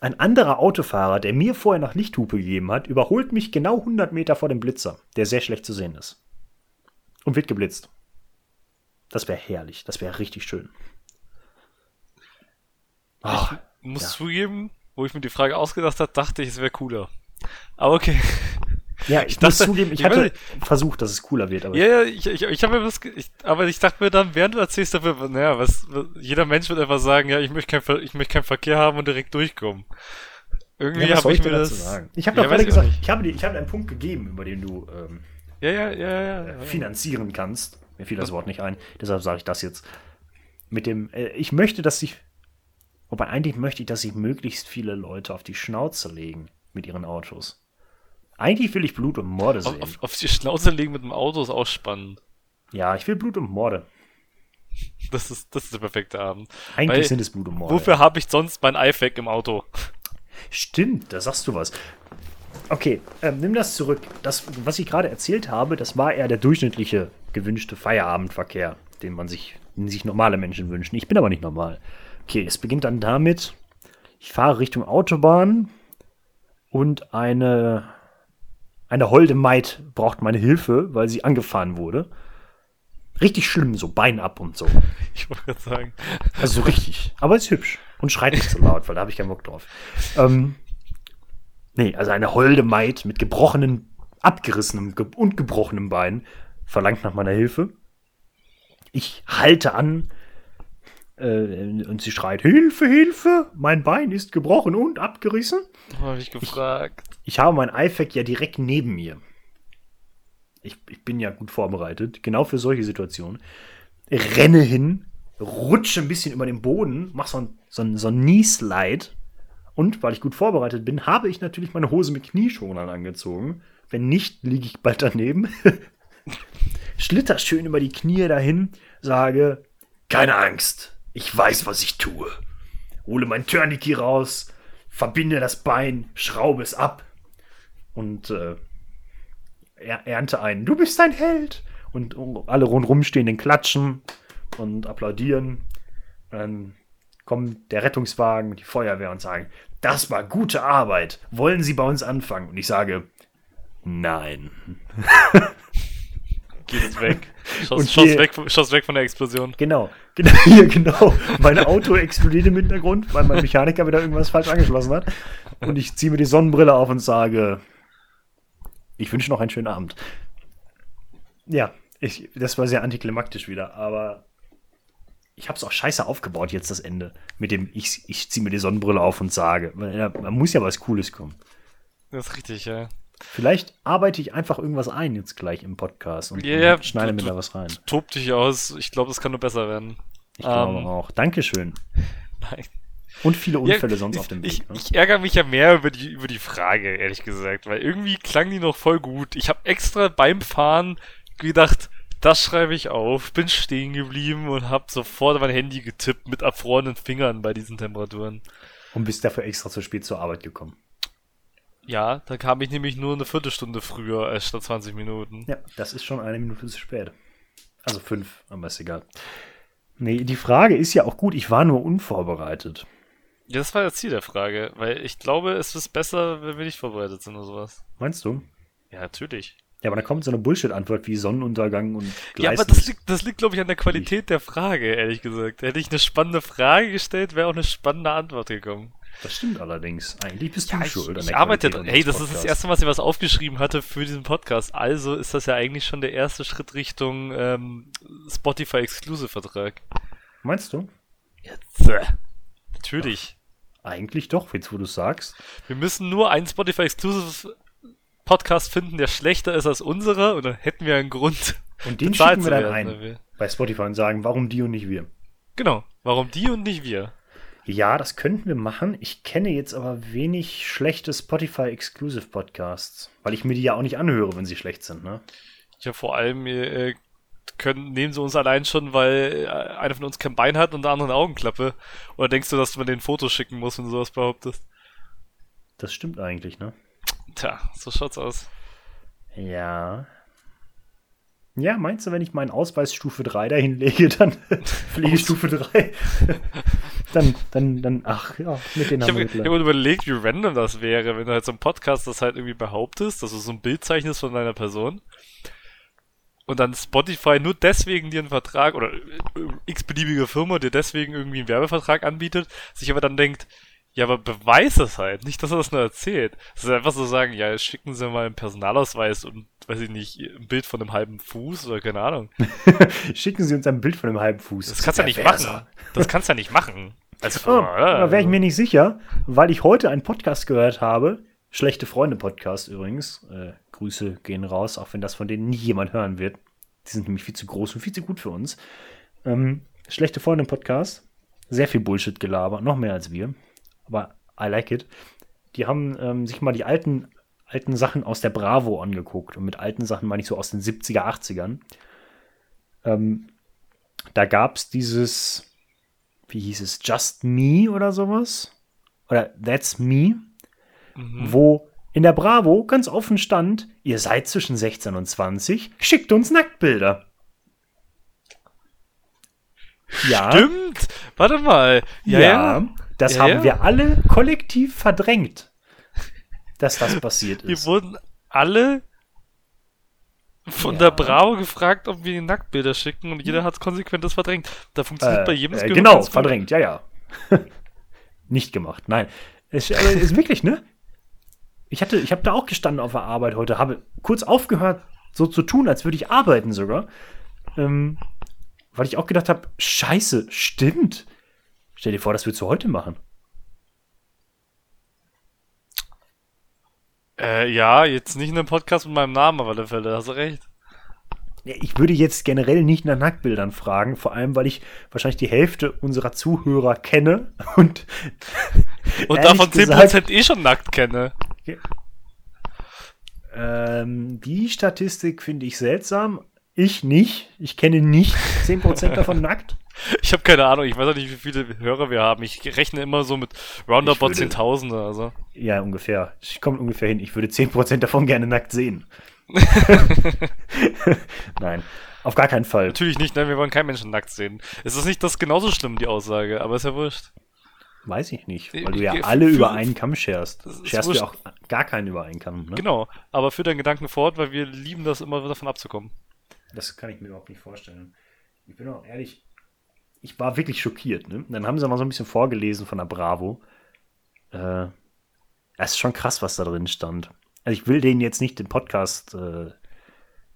Ein anderer Autofahrer, der mir vorher noch Lichthupe gegeben hat, überholt mich genau 100 Meter vor dem Blitzer, der sehr schlecht zu sehen ist. Und wird geblitzt. Das wäre herrlich. Das wäre richtig schön. Ah, Ich muss ja. zugeben, wo ich mir die Frage ausgedacht habe, dachte ich, es wäre cooler. Aber okay. Ja, ich, ich muss dachte- zugeben, ich ich hatte weiß versucht, dass es cooler wird, aber Ja, ja, ich, ich, ich habe mir das, ge- ich, aber ich dachte mir dann, während du erzählst, dafür, naja, was, was, jeder Mensch wird einfach sagen, ja, ich möchte kein, Ver- ich möchte keinen Verkehr haben und direkt durchkommen. Irgendwie ja, was habe ich ich mir das, sagen? Ich habe Ja, doch gerade gesagt, ich habe, dir, ich habe einen Punkt gegeben, über den du ähm, ja, ja, ja, ja, ja. finanzieren kannst. Mir fiel das Wort nicht ein, deshalb sage ich das jetzt. Mit dem, äh, ich möchte, dass sich, wobei eigentlich möchte ich, dass sich möglichst viele Leute auf die Schnauze legen mit ihren Autos. Eigentlich will ich Blut und Morde Auf, sehen. auf, auf die Schnauze legen mit dem Auto ist auch spannend. Ja, ich will Blut und Morde. Das ist, das ist der perfekte Abend. Eigentlich Weil- sind es Blut und Morde. Wofür habe ich sonst mein iFac im Auto? Stimmt, da sagst du was. Okay, ähm, nimm das zurück. Das, was ich gerade erzählt habe, das war eher der durchschnittliche gewünschte Feierabendverkehr, den man sich, den sich normale Menschen wünschen. Ich bin aber nicht normal. Okay, es beginnt dann damit, ich fahre Richtung Autobahn und eine, eine holde Maid braucht meine Hilfe, weil sie angefahren wurde. Richtig schlimm, so Bein ab und so. Ich wollte gerade sagen. Also so richtig. Aber ist hübsch. Und schreit nicht so laut, weil da habe ich keinen Bock drauf. Ähm, nee, also eine holde Maid mit gebrochenen, abgerissenem ge und gebrochenem Bein verlangt nach meiner Hilfe. Ich halte an äh, und sie schreit: Hilfe, Hilfe! Mein Bein ist gebrochen und abgerissen. Habe ich gefragt. Ich habe mein iFac ja direkt neben mir. Ich, ich bin ja gut vorbereitet, genau für solche Situationen. Renne hin, rutsche ein bisschen über den Boden, mach so ein, so ein, so ein Knee-Slide. Und weil ich gut vorbereitet bin, habe ich natürlich meine Hose mit Knieschonern angezogen. Wenn nicht, liege ich bald daneben. Schlitter schön über die Knie dahin, sage: Keine Angst, ich weiß, was ich tue. Hole mein Tourniquet raus, verbinde das Bein, schraube es ab und äh, er ernte ein. Du bist ein Held! Und alle rundherum stehen, den klatschen und applaudieren. Und dann kommt der Rettungswagen und die Feuerwehr und sagen, das war gute Arbeit. Wollen Sie bei uns anfangen? Und ich sage, nein. Geh jetzt weg. Und Schoss, weg, schoss weg von der Explosion. Genau, genau, hier, genau. Mein Auto explodiert im Hintergrund, weil mein Mechaniker wieder irgendwas falsch angeschlossen hat. Und ich ziehe mir die Sonnenbrille auf und sage, ich wünsche noch einen schönen Abend. Ja, ich, das war sehr antiklimaktisch wieder, aber ich habe es auch scheiße aufgebaut jetzt das Ende. Mit dem, ich, ich ziehe mir die Sonnenbrille auf und sage, ja, man muss ja was Cooles kommen. Das ist richtig, ja. Vielleicht arbeite ich einfach irgendwas ein jetzt gleich im Podcast und, Ja, ja, und schneide du- mir da was rein. Tob dich aus. Ich glaube, das kann nur besser werden. Ich glaube Ähm, auch. Dankeschön. Nein. Und viele Unfälle Ja, sonst ich, auf dem ich, Weg. Ne? ich ärgere mich ja mehr über die, über die Frage, ehrlich gesagt, weil irgendwie klang die noch voll gut. Ich habe extra beim Fahren gedacht, das schreibe ich auf, bin stehen geblieben und habe sofort mein Handy getippt mit erfrorenen Fingern bei diesen Temperaturen. Und bist dafür extra zu spät zur Arbeit gekommen. Ja, da kam ich nämlich nur eine Viertelstunde früher als statt 20 Minuten. Ja, das ist schon eine Minute zu spät. Also fünf, aber ist egal. Nee, die Frage ist ja auch gut, ich war nur unvorbereitet. Ja, das war das Ziel der Frage, weil ich glaube, es ist besser, wenn wir nicht vorbereitet sind oder sowas. Meinst du? Ja, natürlich. Ja, aber dann kommt so eine Bullshit-Antwort wie Sonnenuntergang und Ja, aber das liegt, das liegt, glaube ich, an der Qualität der Frage, ehrlich gesagt. Hätte ich eine spannende Frage gestellt, wäre auch eine spannende Antwort gekommen. Das stimmt allerdings. Eigentlich bist du Ja, ich, schuld. ich der arbeite dran. Hey, das ist das erste Mal, dass ich was aufgeschrieben hatte für diesen Podcast. Also ist das ja eigentlich schon der erste Schritt Richtung ähm, Spotify Exclusive Vertrag. Meinst du? Jetzt. Äh, natürlich. Eigentlich doch, jetzt wo du sagst. Wir müssen nur einen Spotify Exclusive Podcast finden, der schlechter ist als unserer, und dann hätten wir einen Grund. Und den schicken wir dann werden ein bei Spotify und sagen, warum die und nicht wir. Genau. Warum die und nicht wir? Ja, das könnten wir machen. Ich kenne jetzt aber wenig schlechte Spotify Exclusive Podcasts, weil ich mir die ja auch nicht anhöre, wenn sie schlecht sind, ne? Ja, vor allem äh, können, nehmen sie uns allein schon, weil äh, einer von uns kein Bein hat und der andere eine Augenklappe. Oder denkst du, dass man den Fotos schicken muss, wenn du sowas behauptest? Das stimmt eigentlich, ne? Tja, so schaut's aus. Ja. Ja, meinst du, wenn ich meinen Ausweis Stufe 3 dahin lege, dann fliege Stufe 3? dann, dann, dann, ach ja, mit den Ich habe hab überlegt, wie random das wäre, wenn du halt so im Podcast das halt irgendwie behauptest, dass du so ein Bild zeichnest von deiner Person und dann Spotify nur deswegen dir einen Vertrag oder äh, x-beliebige Firma dir deswegen irgendwie einen Werbevertrag anbietet, sich aber dann denkt, ja, aber beweis es halt, nicht, dass er das nur erzählt. Es ist einfach so sagen, ja, schicken Sie mal einen Personalausweis und, weiß ich nicht, ein Bild von einem halben Fuß oder keine Ahnung. Schicken Sie uns ein Bild von einem halben Fuß. Das kannst du ja nicht machen. Das kannst du ja nicht machen. Als Oh, Firma, oder? da wäre ich mir nicht sicher, weil ich heute einen Podcast gehört habe. Schlechte Freunde-Podcast übrigens. Äh, Grüße gehen raus, auch wenn das von denen nie jemand hören wird. Die sind nämlich viel zu groß und viel zu gut für uns. Ähm, Schlechte Freunde-Podcast. Sehr viel Bullshit gelabert, noch mehr als wir. Aber I like it. Die haben ähm, sich mal die alten, alten Sachen aus der Bravo angeguckt. Und mit alten Sachen meine ich so aus den 70er, 80ern. Ähm, da gab es dieses wie hieß es, Just Me oder sowas? Oder That's Me. wo in der Bravo ganz offen stand, ihr seid zwischen 16 und 20, schickt uns Nacktbilder. Ja, Stimmt! Warte mal. ja, Ja, ja. das Ja, haben wir alle kollektiv verdrängt, dass das passiert Wir ist. wurden alle von der Bravo gefragt, ob wir ihnen Nacktbilder schicken und jeder hat konsequent das verdrängt. Da funktioniert bei jedem das äh, genau, verdrängt, ja, ja. Nicht gemacht, nein. Es es ist wirklich, ne? Ich hatte, ich habe da auch gestanden auf der Arbeit heute, habe kurz aufgehört, so zu tun, als würde ich arbeiten sogar. Ähm, weil ich auch gedacht habe, scheiße, stimmt. Stell dir vor, das würdest du heute machen. Äh, ja, jetzt nicht in einem Podcast mit meinem Namen auf alle Fälle, hast du recht. Ich würde jetzt generell nicht nach Nacktbildern fragen, vor allem, weil ich wahrscheinlich die Hälfte unserer Zuhörer kenne und, Und davon 10% gesagt- eh schon nackt kenne. Ähm, die Statistik finde ich seltsam. Ich nicht. Ich kenne nicht 10% davon nackt. Ich habe keine Ahnung, ich weiß auch nicht, wie viele Hörer wir haben. Ich rechne immer so mit roundabout würde- 10.000er, also. Ja, ungefähr. Ich komme ungefähr hin. Ich würde 10% davon gerne nackt sehen. Nein, auf gar keinen Fall. Natürlich nicht, nein, wir wollen keinen Menschen nackt sehen. Es ist nicht das genauso schlimm, die Aussage, aber ist ja wurscht. Weiß ich nicht, Ich- weil du ja ich- alle für- über einen Kamm scherst. Scherst du ja auch gar keinen über einen Kamm. Ne? Genau, aber für deinen Gedanken fort, weil wir lieben das immer davon abzukommen. Das kann ich mir überhaupt nicht vorstellen. Ich bin auch ehrlich, ich war wirklich schockiert. Ne? Dann haben sie mal so ein bisschen vorgelesen von der Bravo. Äh, es ist schon krass, was da drin stand. Also ich will denen jetzt nicht den Podcast, äh,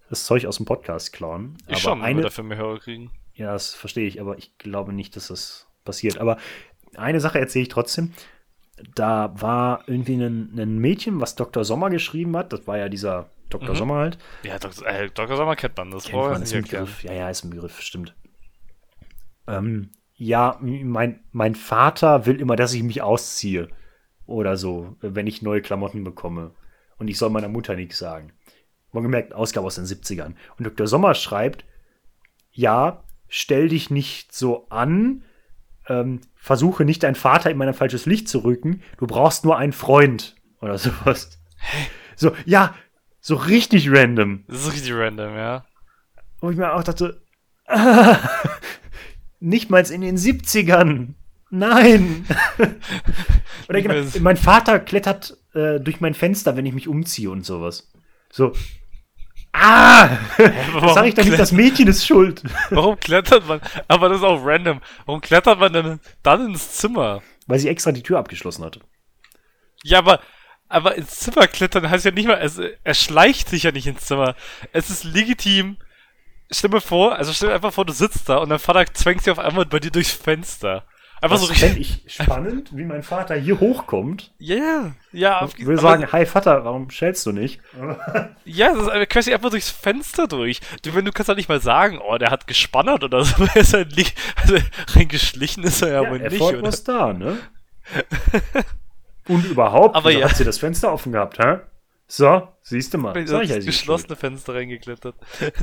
das Zeug aus dem Podcast klauen. Ich schon, wenn wir eine, dafür mehr Hörer kriegen. ja, das verstehe ich, aber ich glaube nicht, dass das passiert. Aber eine Sache erzähle ich trotzdem. Da war irgendwie ein, ein Mädchen, was Dr. Sommer geschrieben hat. Das war ja dieser Dr. Mhm. Sommer halt. Ja, Dr. Äh, Dr. Sommer kennt man, das Kennt man, ist ein. Begriff. Ja, ja, ist ein Begriff, stimmt. Ähm, ja, mein, mein Vater will immer, dass ich mich ausziehe. Oder so, wenn ich neue Klamotten bekomme. Und ich soll meiner Mutter nichts sagen. Man gemerkt, Ausgabe aus den 70ern. Und Dr. Sommer schreibt, ja, stell dich nicht so an, ähm, versuche nicht deinen Vater in ein falsches Licht zu rücken, du brauchst nur einen Freund. Oder sowas. So, ja, so richtig random. Ist richtig random, ja. Wo ich mir auch dachte, ah, nicht mal in den 70ern. Nein. Oder genau, mein Vater klettert äh, durch mein Fenster, wenn ich mich umziehe und sowas. So. Ah! Das sage ich doch nicht, das Mädchen ist schuld. Warum klettert man? Aber das ist auch random. Warum klettert man denn dann ins Zimmer? Weil sie extra die Tür abgeschlossen hatte. Ja, aber, aber ins Zimmer klettern heißt ja nicht mal, es, er schleicht sich ja nicht ins Zimmer. Es ist legitim. Stell mir vor, also stell dir einfach vor, du sitzt da und dein Vater zwängt sich auf einmal bei dir durchs Fenster. Einfach so Das richtig. fände ich spannend, wie mein Vater hier hochkommt. Ja, ja, ja. Ich will sagen, hi Vater, warum schellst du nicht? Ja, das ist einfach- quasi einfach durchs Fenster durch. Du, wenn du kannst doch nicht mal sagen, oh, der hat gespannert oder so. Er ist halt nicht, also reingeschlichen ist er ja, Ja, aber nicht, Erfolg oder? was da, ne? Und überhaupt, Aber ja. hat sie das Fenster offen gehabt, hä? So, siehst du mal. Bin Sag ich ja, geschlossene Fenster reingeklettert.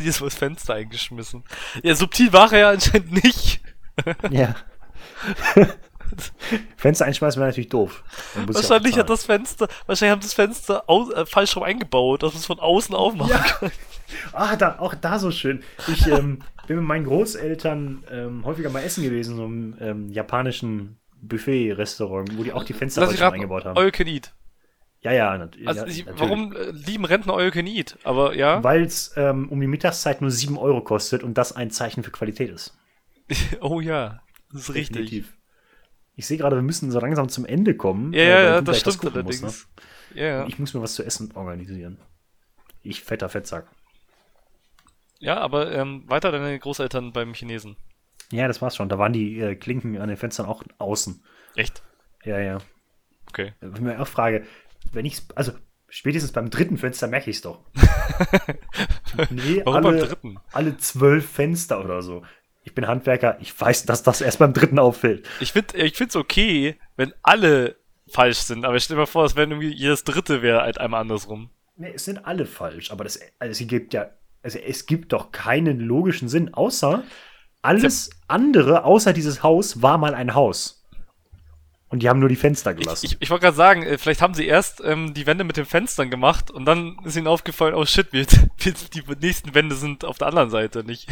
Die ist mal das Fenster eingeschmissen. Ja, subtil war er ja anscheinend nicht. Ja. Fenster einschmeißen wäre natürlich doof. Ja Wahrscheinlich hat das Fenster, wahrscheinlich haben das Fenster au, äh, falsch rum eingebaut, dass man es von außen aufmachen kann. Ah, da, auch da so schön. Ich ähm, bin mit meinen Großeltern ähm, häufiger mal essen gewesen, so im ähm, japanischen Buffet-Restaurant, wo die auch die Fenster Lass falsch rum eingebaut haben. all can eat. ja, ja, nat Also, ja ich, natürlich. warum äh, lieben Rentner all can eat? Aber ja, Weil es ähm, um die Mittagszeit nur 7 Euro kostet und das ein Zeichen für Qualität ist. oh ja, das ist richtig. Definitiv. Ich sehe gerade, wir müssen so langsam zum Ende kommen. Ja, äh, ja, das stimmt gucken musst, allerdings. ne? Ja, ja. Ich muss mir was zu essen organisieren. Ich fetter Fettsack. ja, aber ähm, weiter deine Großeltern beim Chinesen. Ja, das war's schon. Da waren die äh, Klinken an den Fenstern auch außen. Echt? Ja, ja. Okay. Wenn ich mir auch frage, wenn ich also spätestens beim dritten Fenster merke ich es doch. nee, Warum alle, beim dritten? alle zwölf Fenster oder so. Ich bin Handwerker, ich weiß, dass das erst beim dritten auffällt. Ich finde ich find's okay, wenn alle falsch sind, aber stell dir mal vor, es wäre irgendwie jedes dritte wäre halt einmal andersrum. Nee, es sind alle falsch, aber das, also es gibt ja, also es gibt doch keinen logischen Sinn, außer alles andere, außer dieses Haus, war mal ein Haus. Und die haben nur die Fenster gelassen. Ich, ich, ich wollte gerade sagen, äh, vielleicht haben sie erst ähm, die Wände mit den Fenstern gemacht und dann ist ihnen aufgefallen, oh shit, wir, die nächsten Wände sind auf der anderen Seite, nicht,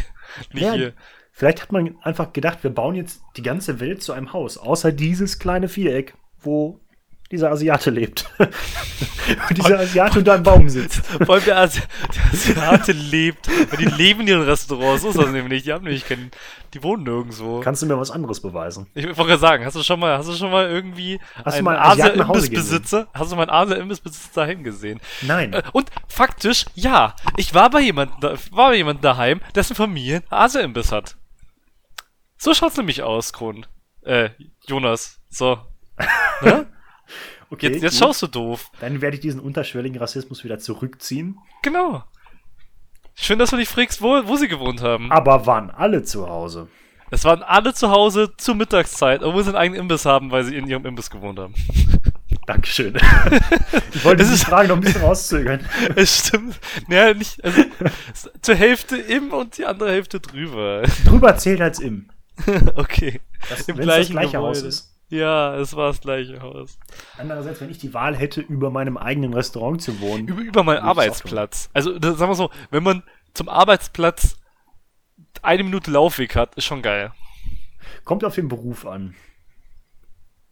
nicht Ja, hier. Vielleicht hat man einfach gedacht, wir bauen jetzt die ganze Welt zu einem Haus, außer dieses kleine Viereck, wo dieser Asiate lebt. Wo dieser Asiate unter einem Baum sitzt. Vor allem der, Asi der Asiate lebt, weil die leben in ihren Restaurants, so ist das nämlich. Die haben nämlich keinen, die wohnen nirgendwo. Kannst du mir was anderes beweisen? Ich wollte gerade sagen, hast du schon mal, hast du schon mal irgendwie Hast du einen Asia-Imbissbesitzer, hast du mal einen Asia-Imbissbesitzer dahin gesehen? Nein. Äh, Und faktisch, ja, ich war bei jemandem, war bei jemandem daheim, dessen Familie einen Asia-Imbiss hat. So schaut's nämlich aus, Kron. Äh, Jonas. So. Ne? Okay, Jetzt, jetzt schaust du doof. Dann werde ich diesen unterschwelligen Rassismus wieder zurückziehen. Genau. Schön, dass du dich fragst, wo, wo sie gewohnt haben. Aber waren alle zu Hause? Es waren alle zu Hause zur Mittagszeit, obwohl sie einen eigenen Imbiss haben, weil sie in ihrem Imbiss gewohnt haben. Dankeschön. ich wollte Es diese Frage noch ein bisschen rauszögern. Es stimmt. Naja, nicht, also, zur Hälfte im und die andere Hälfte drüber. Drüber zählt als im. Okay. Das, Im wenn's das gleichen gleiche Haus ist. Ja, es war das gleiche Haus. Andererseits, wenn ich die Wahl hätte, über meinem eigenen Restaurant zu wohnen. Über, über meinen Arbeitsplatz. Also, das, sagen wir so, wenn man zum Arbeitsplatz eine Minute Laufweg hat, ist schon geil. Kommt auf den Beruf an.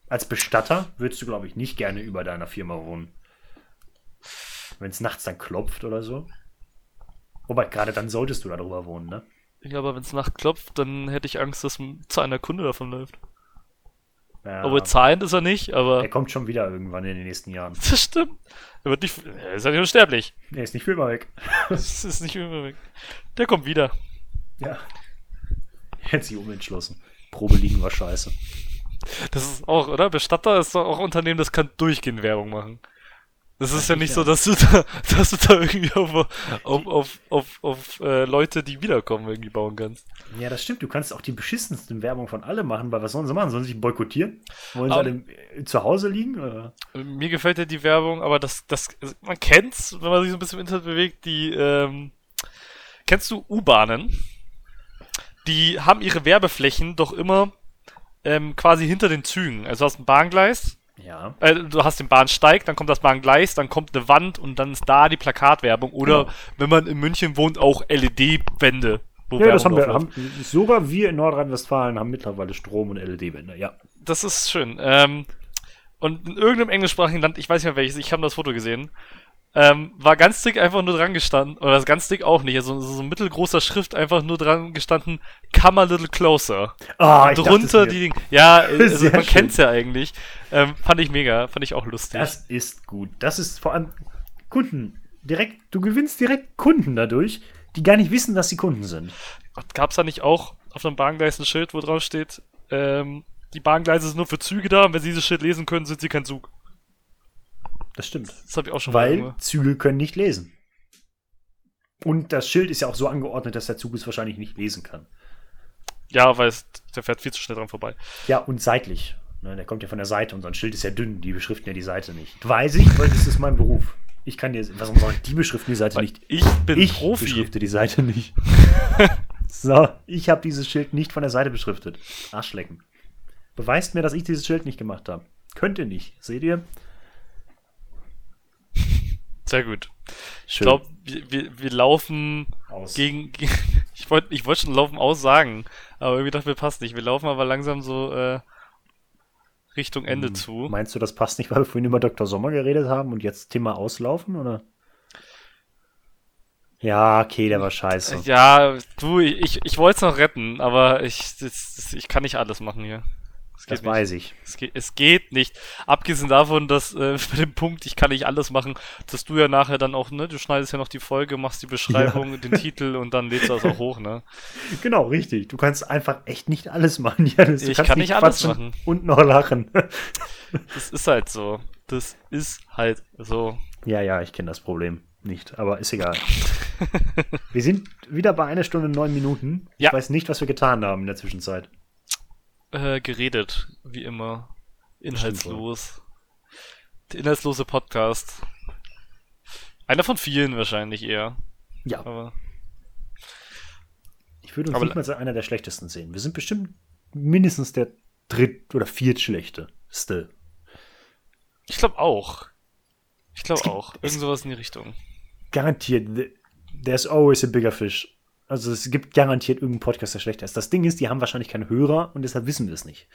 Als Bestatter würdest du, glaube ich, nicht gerne über deiner Firma wohnen. Wenn es nachts dann klopft oder so. Wobei, gerade dann solltest du darüber wohnen, ne? Ja, aber wenn es Nacht klopft, dann hätte ich Angst, dass ein zahlender Kunde davon läuft. Ja, Obwohl zahlend ist er nicht, aber er kommt schon wieder irgendwann in den nächsten Jahren. das stimmt. Er wird nicht, er ist ja nicht unsterblich. Er ist nicht für immer weg. Das ist nicht immer weg. Der kommt wieder. Ja. Er hat sich umentschlossen. Probe liegen war scheiße. Das ist auch, oder? Bestatter ist doch auch ein Unternehmen, das kann durchgehend Werbung machen. Das ist ja nicht so, dass du da, dass du da irgendwie auf, auf, auf, auf, auf äh, Leute, die wiederkommen, irgendwie bauen kannst. Ja, das stimmt. Du kannst auch die beschissensten Werbung von alle machen, weil was sollen sie machen? Sollen sie sich boykottieren? Wollen sie alle äh, zu Hause liegen? Oder? Mir gefällt ja die Werbung, aber das, das, man kennt's, wenn man sich so ein bisschen im Internet bewegt, die, ähm, kennst du U-Bahnen? Die haben ihre Werbeflächen doch immer ähm, quasi hinter den Zügen. Also du hast ein Bahngleis, Ja. äh, du hast den Bahnsteig, dann kommt das Bahngleis, dann kommt eine Wand und dann ist da die Plakatwerbung. Oder Genau. wenn man in München wohnt, auch LED-Wände. Ja, das haben Werbung wir. Haben, sogar wir in Nordrhein-Westfalen haben mittlerweile Strom- und LED-Wände. Ja. das ist schön. Ähm, und in irgendeinem englischsprachigen Land, ich weiß nicht mehr welches, ich habe das Foto gesehen, ähm, war ganz dick einfach nur dran gestanden, oder ganz dick auch nicht, also so, mittelgroßer Schrift einfach nur dran gestanden, come a little closer. Ah, ich Drunter die mir. Dinge. Ja, also Sehr man schön. kennt's ja eigentlich. Ähm, fand ich mega, fand ich auch lustig. Das ist gut. Das ist vor allem Kunden. Direkt, du gewinnst direkt Kunden dadurch, die gar nicht wissen, dass sie Kunden sind. Gab's da nicht auch auf einem Bahngleis ein Schild, wo drauf steht, ähm, die Bahngleise sind nur für Züge da und wenn sie dieses Schild lesen können, sind sie kein Zug. Das stimmt. Das habe ich auch schon mal Weil irgendwo. Züge können nicht lesen. Und das Schild ist ja auch so angeordnet, dass der Zug es wahrscheinlich nicht lesen kann. Ja, weil es, der fährt viel zu schnell dran vorbei. Ja, und seitlich. Ne, der kommt ja von der Seite und so ein Schild ist ja dünn, die beschriften ja die Seite nicht. Weiß ich, weil das ist mein Beruf. Ich kann dir, was soll ich, die beschriften die Seite Weil nicht. ich bin Ich Profi. beschrifte die Seite nicht. so, ich habe dieses Schild nicht von der Seite beschriftet. Arschlecken. Beweist mir, dass ich dieses Schild nicht gemacht habe. Könnt ihr nicht. Seht ihr? Sehr gut. Ich Schön. glaube, wir, wir, wir laufen Aus. gegen. ge- Ich wollte ich wollt schon laufen aussagen, aber irgendwie dachte mir passt nicht. Wir laufen aber langsam so äh, Richtung Ende Hm, zu. Meinst du, das passt nicht, weil wir vorhin über Dr. Sommer geredet haben und jetzt Thema auslaufen, oder? Ja, okay, der war scheiße. Ja, du, ich, ich wollte es noch retten, aber ich, das, ich kann nicht alles machen hier. Es das geht nicht. weiß ich. Es geht, es geht nicht. Abgesehen davon, dass äh, bei dem Punkt, ich kann nicht alles machen, dass du ja nachher dann auch, ne, du schneidest ja noch die Folge, machst die Beschreibung, den Titel und dann lädst du das auch hoch, ne? Genau, richtig. Du kannst einfach echt nicht alles machen, Janis. Ich kann nicht alles quatschen machen. Und noch lachen. Das ist halt so. Das ist halt so. ja, ja, ich kenne das Problem nicht, aber ist egal. wir sind wieder bei einer Stunde und neun Minuten. Ja. Ich weiß nicht, was wir getan haben in der Zwischenzeit. Äh, geredet, wie immer. Inhaltslos. Der inhaltslose Podcast. Einer von vielen wahrscheinlich eher. Ja, Aber ich würde uns aber- nicht mal als einer der schlechtesten sehen. Wir sind bestimmt mindestens der dritt- oder viertschlechte. Fischste. Ich glaube auch. Ich glaube auch. Irgend sowas in die Richtung. Garantiert, th- there's always a bigger fish. Also es gibt garantiert irgendeinen Podcast, der schlechter ist. Das Ding ist, die haben wahrscheinlich keine Hörer und deshalb wissen wir es nicht.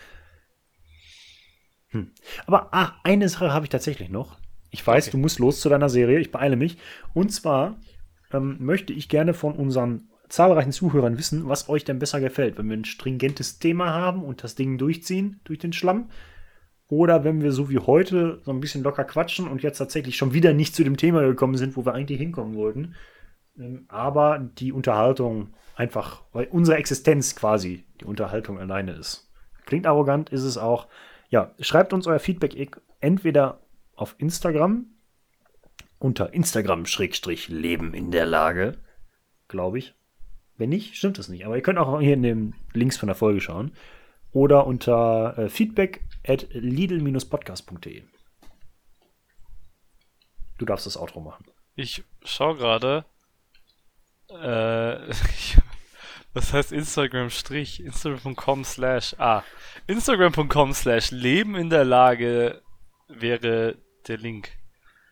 Hm. Aber ah, eine Sache habe ich tatsächlich noch. Ich weiß, Okay. du musst los zu deiner Serie. Ich beeile mich. Und zwar ähm, möchte ich gerne von unseren zahlreichen Zuhörern wissen, was euch denn besser gefällt. Wenn wir ein stringentes Thema haben und das Ding durchziehen durch den Schlamm. Oder wenn wir so wie heute so ein bisschen locker quatschen und jetzt tatsächlich schon wieder nicht zu dem Thema gekommen sind, wo wir eigentlich hinkommen wollten. Ähm, Aber die Unterhaltung einfach, weil unsere Existenz quasi die Unterhaltung alleine ist. Klingt arrogant, ist es auch. Ja, schreibt uns euer Feedback entweder auf Instagram unter Instagram-Leben in der Lage, glaube ich. Wenn nicht, stimmt das nicht. Aber ihr könnt auch hier in den Links von der Folge schauen. Oder unter äh, feedback at lidl-podcast.de. Du darfst das Outro machen. Ich schau gerade. Äh, was heißt Instagram Strich? Instagram.com slash ah. Instagram.com slash Leben in der Lage wäre der Link.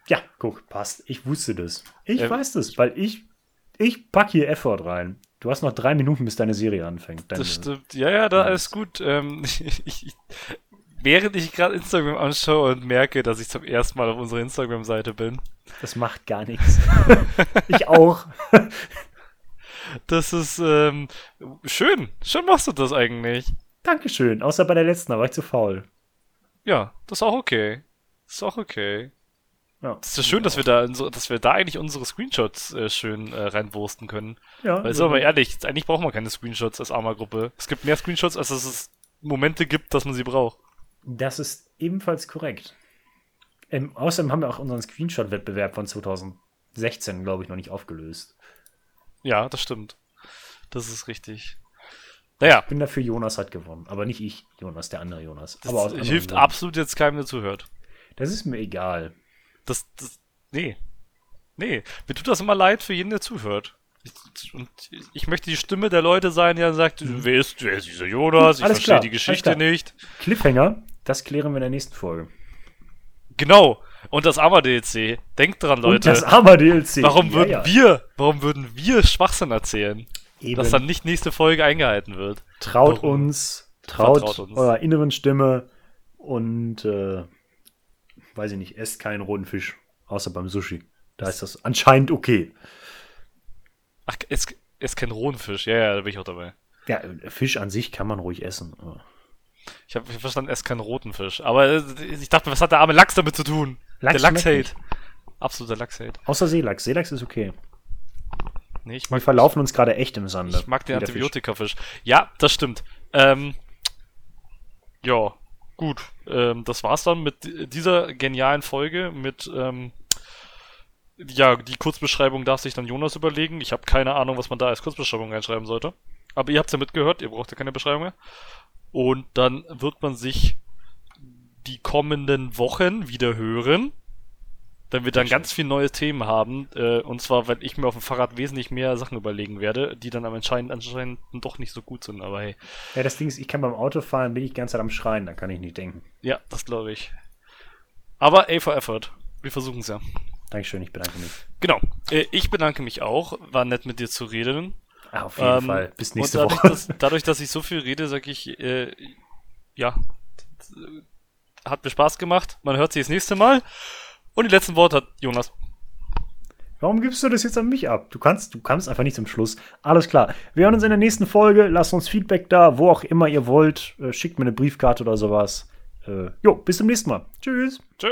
Ja, guck, passt. Ich wusste das. Ich Ähm, weiß das, weil ich, ich pack hier Effort rein. Du hast noch drei Minuten, bis deine Serie anfängt. Deine, Das stimmt. Ja, ja, da alles gut. Ähm, ich, ich, während ich gerade Instagram anschaue und merke, dass ich zum ersten Mal auf unserer Instagram-Seite bin, das macht gar nichts. ich auch. Das ist ähm, schön. Schön machst du das eigentlich. Dankeschön. Außer bei der letzten, da war ich zu faul. Ja, das ist auch okay. Das ist auch okay. Ja, Es ist schön, dass wir da, dass wir da eigentlich unsere Screenshots äh, schön äh, reinwursten können. ja, Weil, sind wir mal ehrlich, eigentlich braucht man keine Screenshots als Arma-Gruppe. Es gibt mehr Screenshots, als dass es Momente gibt, dass man sie braucht. Das ist ebenfalls korrekt. Ähm, außerdem haben wir auch unseren Screenshot-Wettbewerb von 2016, glaube ich, noch nicht aufgelöst. Ja, das stimmt. Das ist richtig. Naja, Ich bin dafür, Jonas hat gewonnen. Aber nicht ich, Jonas, der andere Jonas. das Aber hilft Gründen. absolut jetzt keinem, der zuhört. Das ist mir egal. Das, das, nee. Nee. Mir tut das immer leid für jeden, der zuhört. Ich, und ich möchte die Stimme der Leute sein, die dann sagt, wer ist, wer ist dieser Jonas? Ich Alles verstehe klar, die Geschichte nicht. Cliffhanger, das klären wir in der nächsten Folge. Genau. Und das Arma-DLC. Denkt dran, Und Leute. das Arma-DLC. Warum Ja, würden ja. wir, warum würden wir Schwachsinn erzählen, Eben. dass dann nicht nächste Folge eingehalten wird? Traut Warum? uns, traut, Vertraut uns. eurer inneren Stimme und äh, weiß ich nicht, esst keinen roten Fisch, außer beim Sushi. Da ist das anscheinend okay. Ach, es ist kein rohen Fisch. Ja, ja, da bin ich auch dabei. Ja, Fisch an sich kann man ruhig essen. aber Ich habe verstanden, es keinen roten Fisch. Aber äh, ich dachte, was hat der arme Lachs damit zu tun? Lachs der Lachs Hate. Absoluter Lachs Hate. Außer Seelachs. Seelachs ist okay. Nee, ich Wir mag, verlaufen uns gerade echt im Sande. ich mag den. Antibiotikafisch. Ja, das stimmt. Ähm, ja, gut. Ähm, das war's dann mit dieser genialen Folge mit ähm, ja, die Kurzbeschreibung darf sich dann Jonas überlegen. Ich habe keine Ahnung, was man da als Kurzbeschreibung reinschreiben sollte. Aber ihr habt's ja mitgehört, ihr braucht ja keine Beschreibung mehr. Und dann wird man sich die kommenden Wochen wieder hören, wenn wir dann ganz viele neue Themen haben. Äh, und zwar, weil ich mir auf dem Fahrrad wesentlich mehr Sachen überlegen werde, die dann am anscheinend, anscheinend doch nicht so gut sind. Aber hey, Ja, das Ding ist, ich kann beim Autofahren, bin ich die ganze Zeit am Schreien, da kann ich nicht denken. ja, das glaube ich. Aber A for Effort. Wir versuchen es ja. Dankeschön, ich bedanke mich. Genau. Äh, ich bedanke mich auch. War nett mit dir zu reden. Ah, auf jeden Ähm, Fall. Bis und nächste dadurch, Woche. Dass, dadurch, dass ich so viel rede, sage ich, äh, ja, hat mir Spaß gemacht. Man hört sich das nächste Mal. Und die letzten Worte hat Jonas. Warum gibst du das jetzt an mich ab? Du kannst, du kannst einfach nicht zum Schluss. Alles klar. Wir hören uns in der nächsten Folge. Lasst uns Feedback da, wo auch immer ihr wollt. Äh, schickt mir eine Briefkarte oder sowas. Äh, jo, bis zum nächsten Mal. Tschüss. Tschö.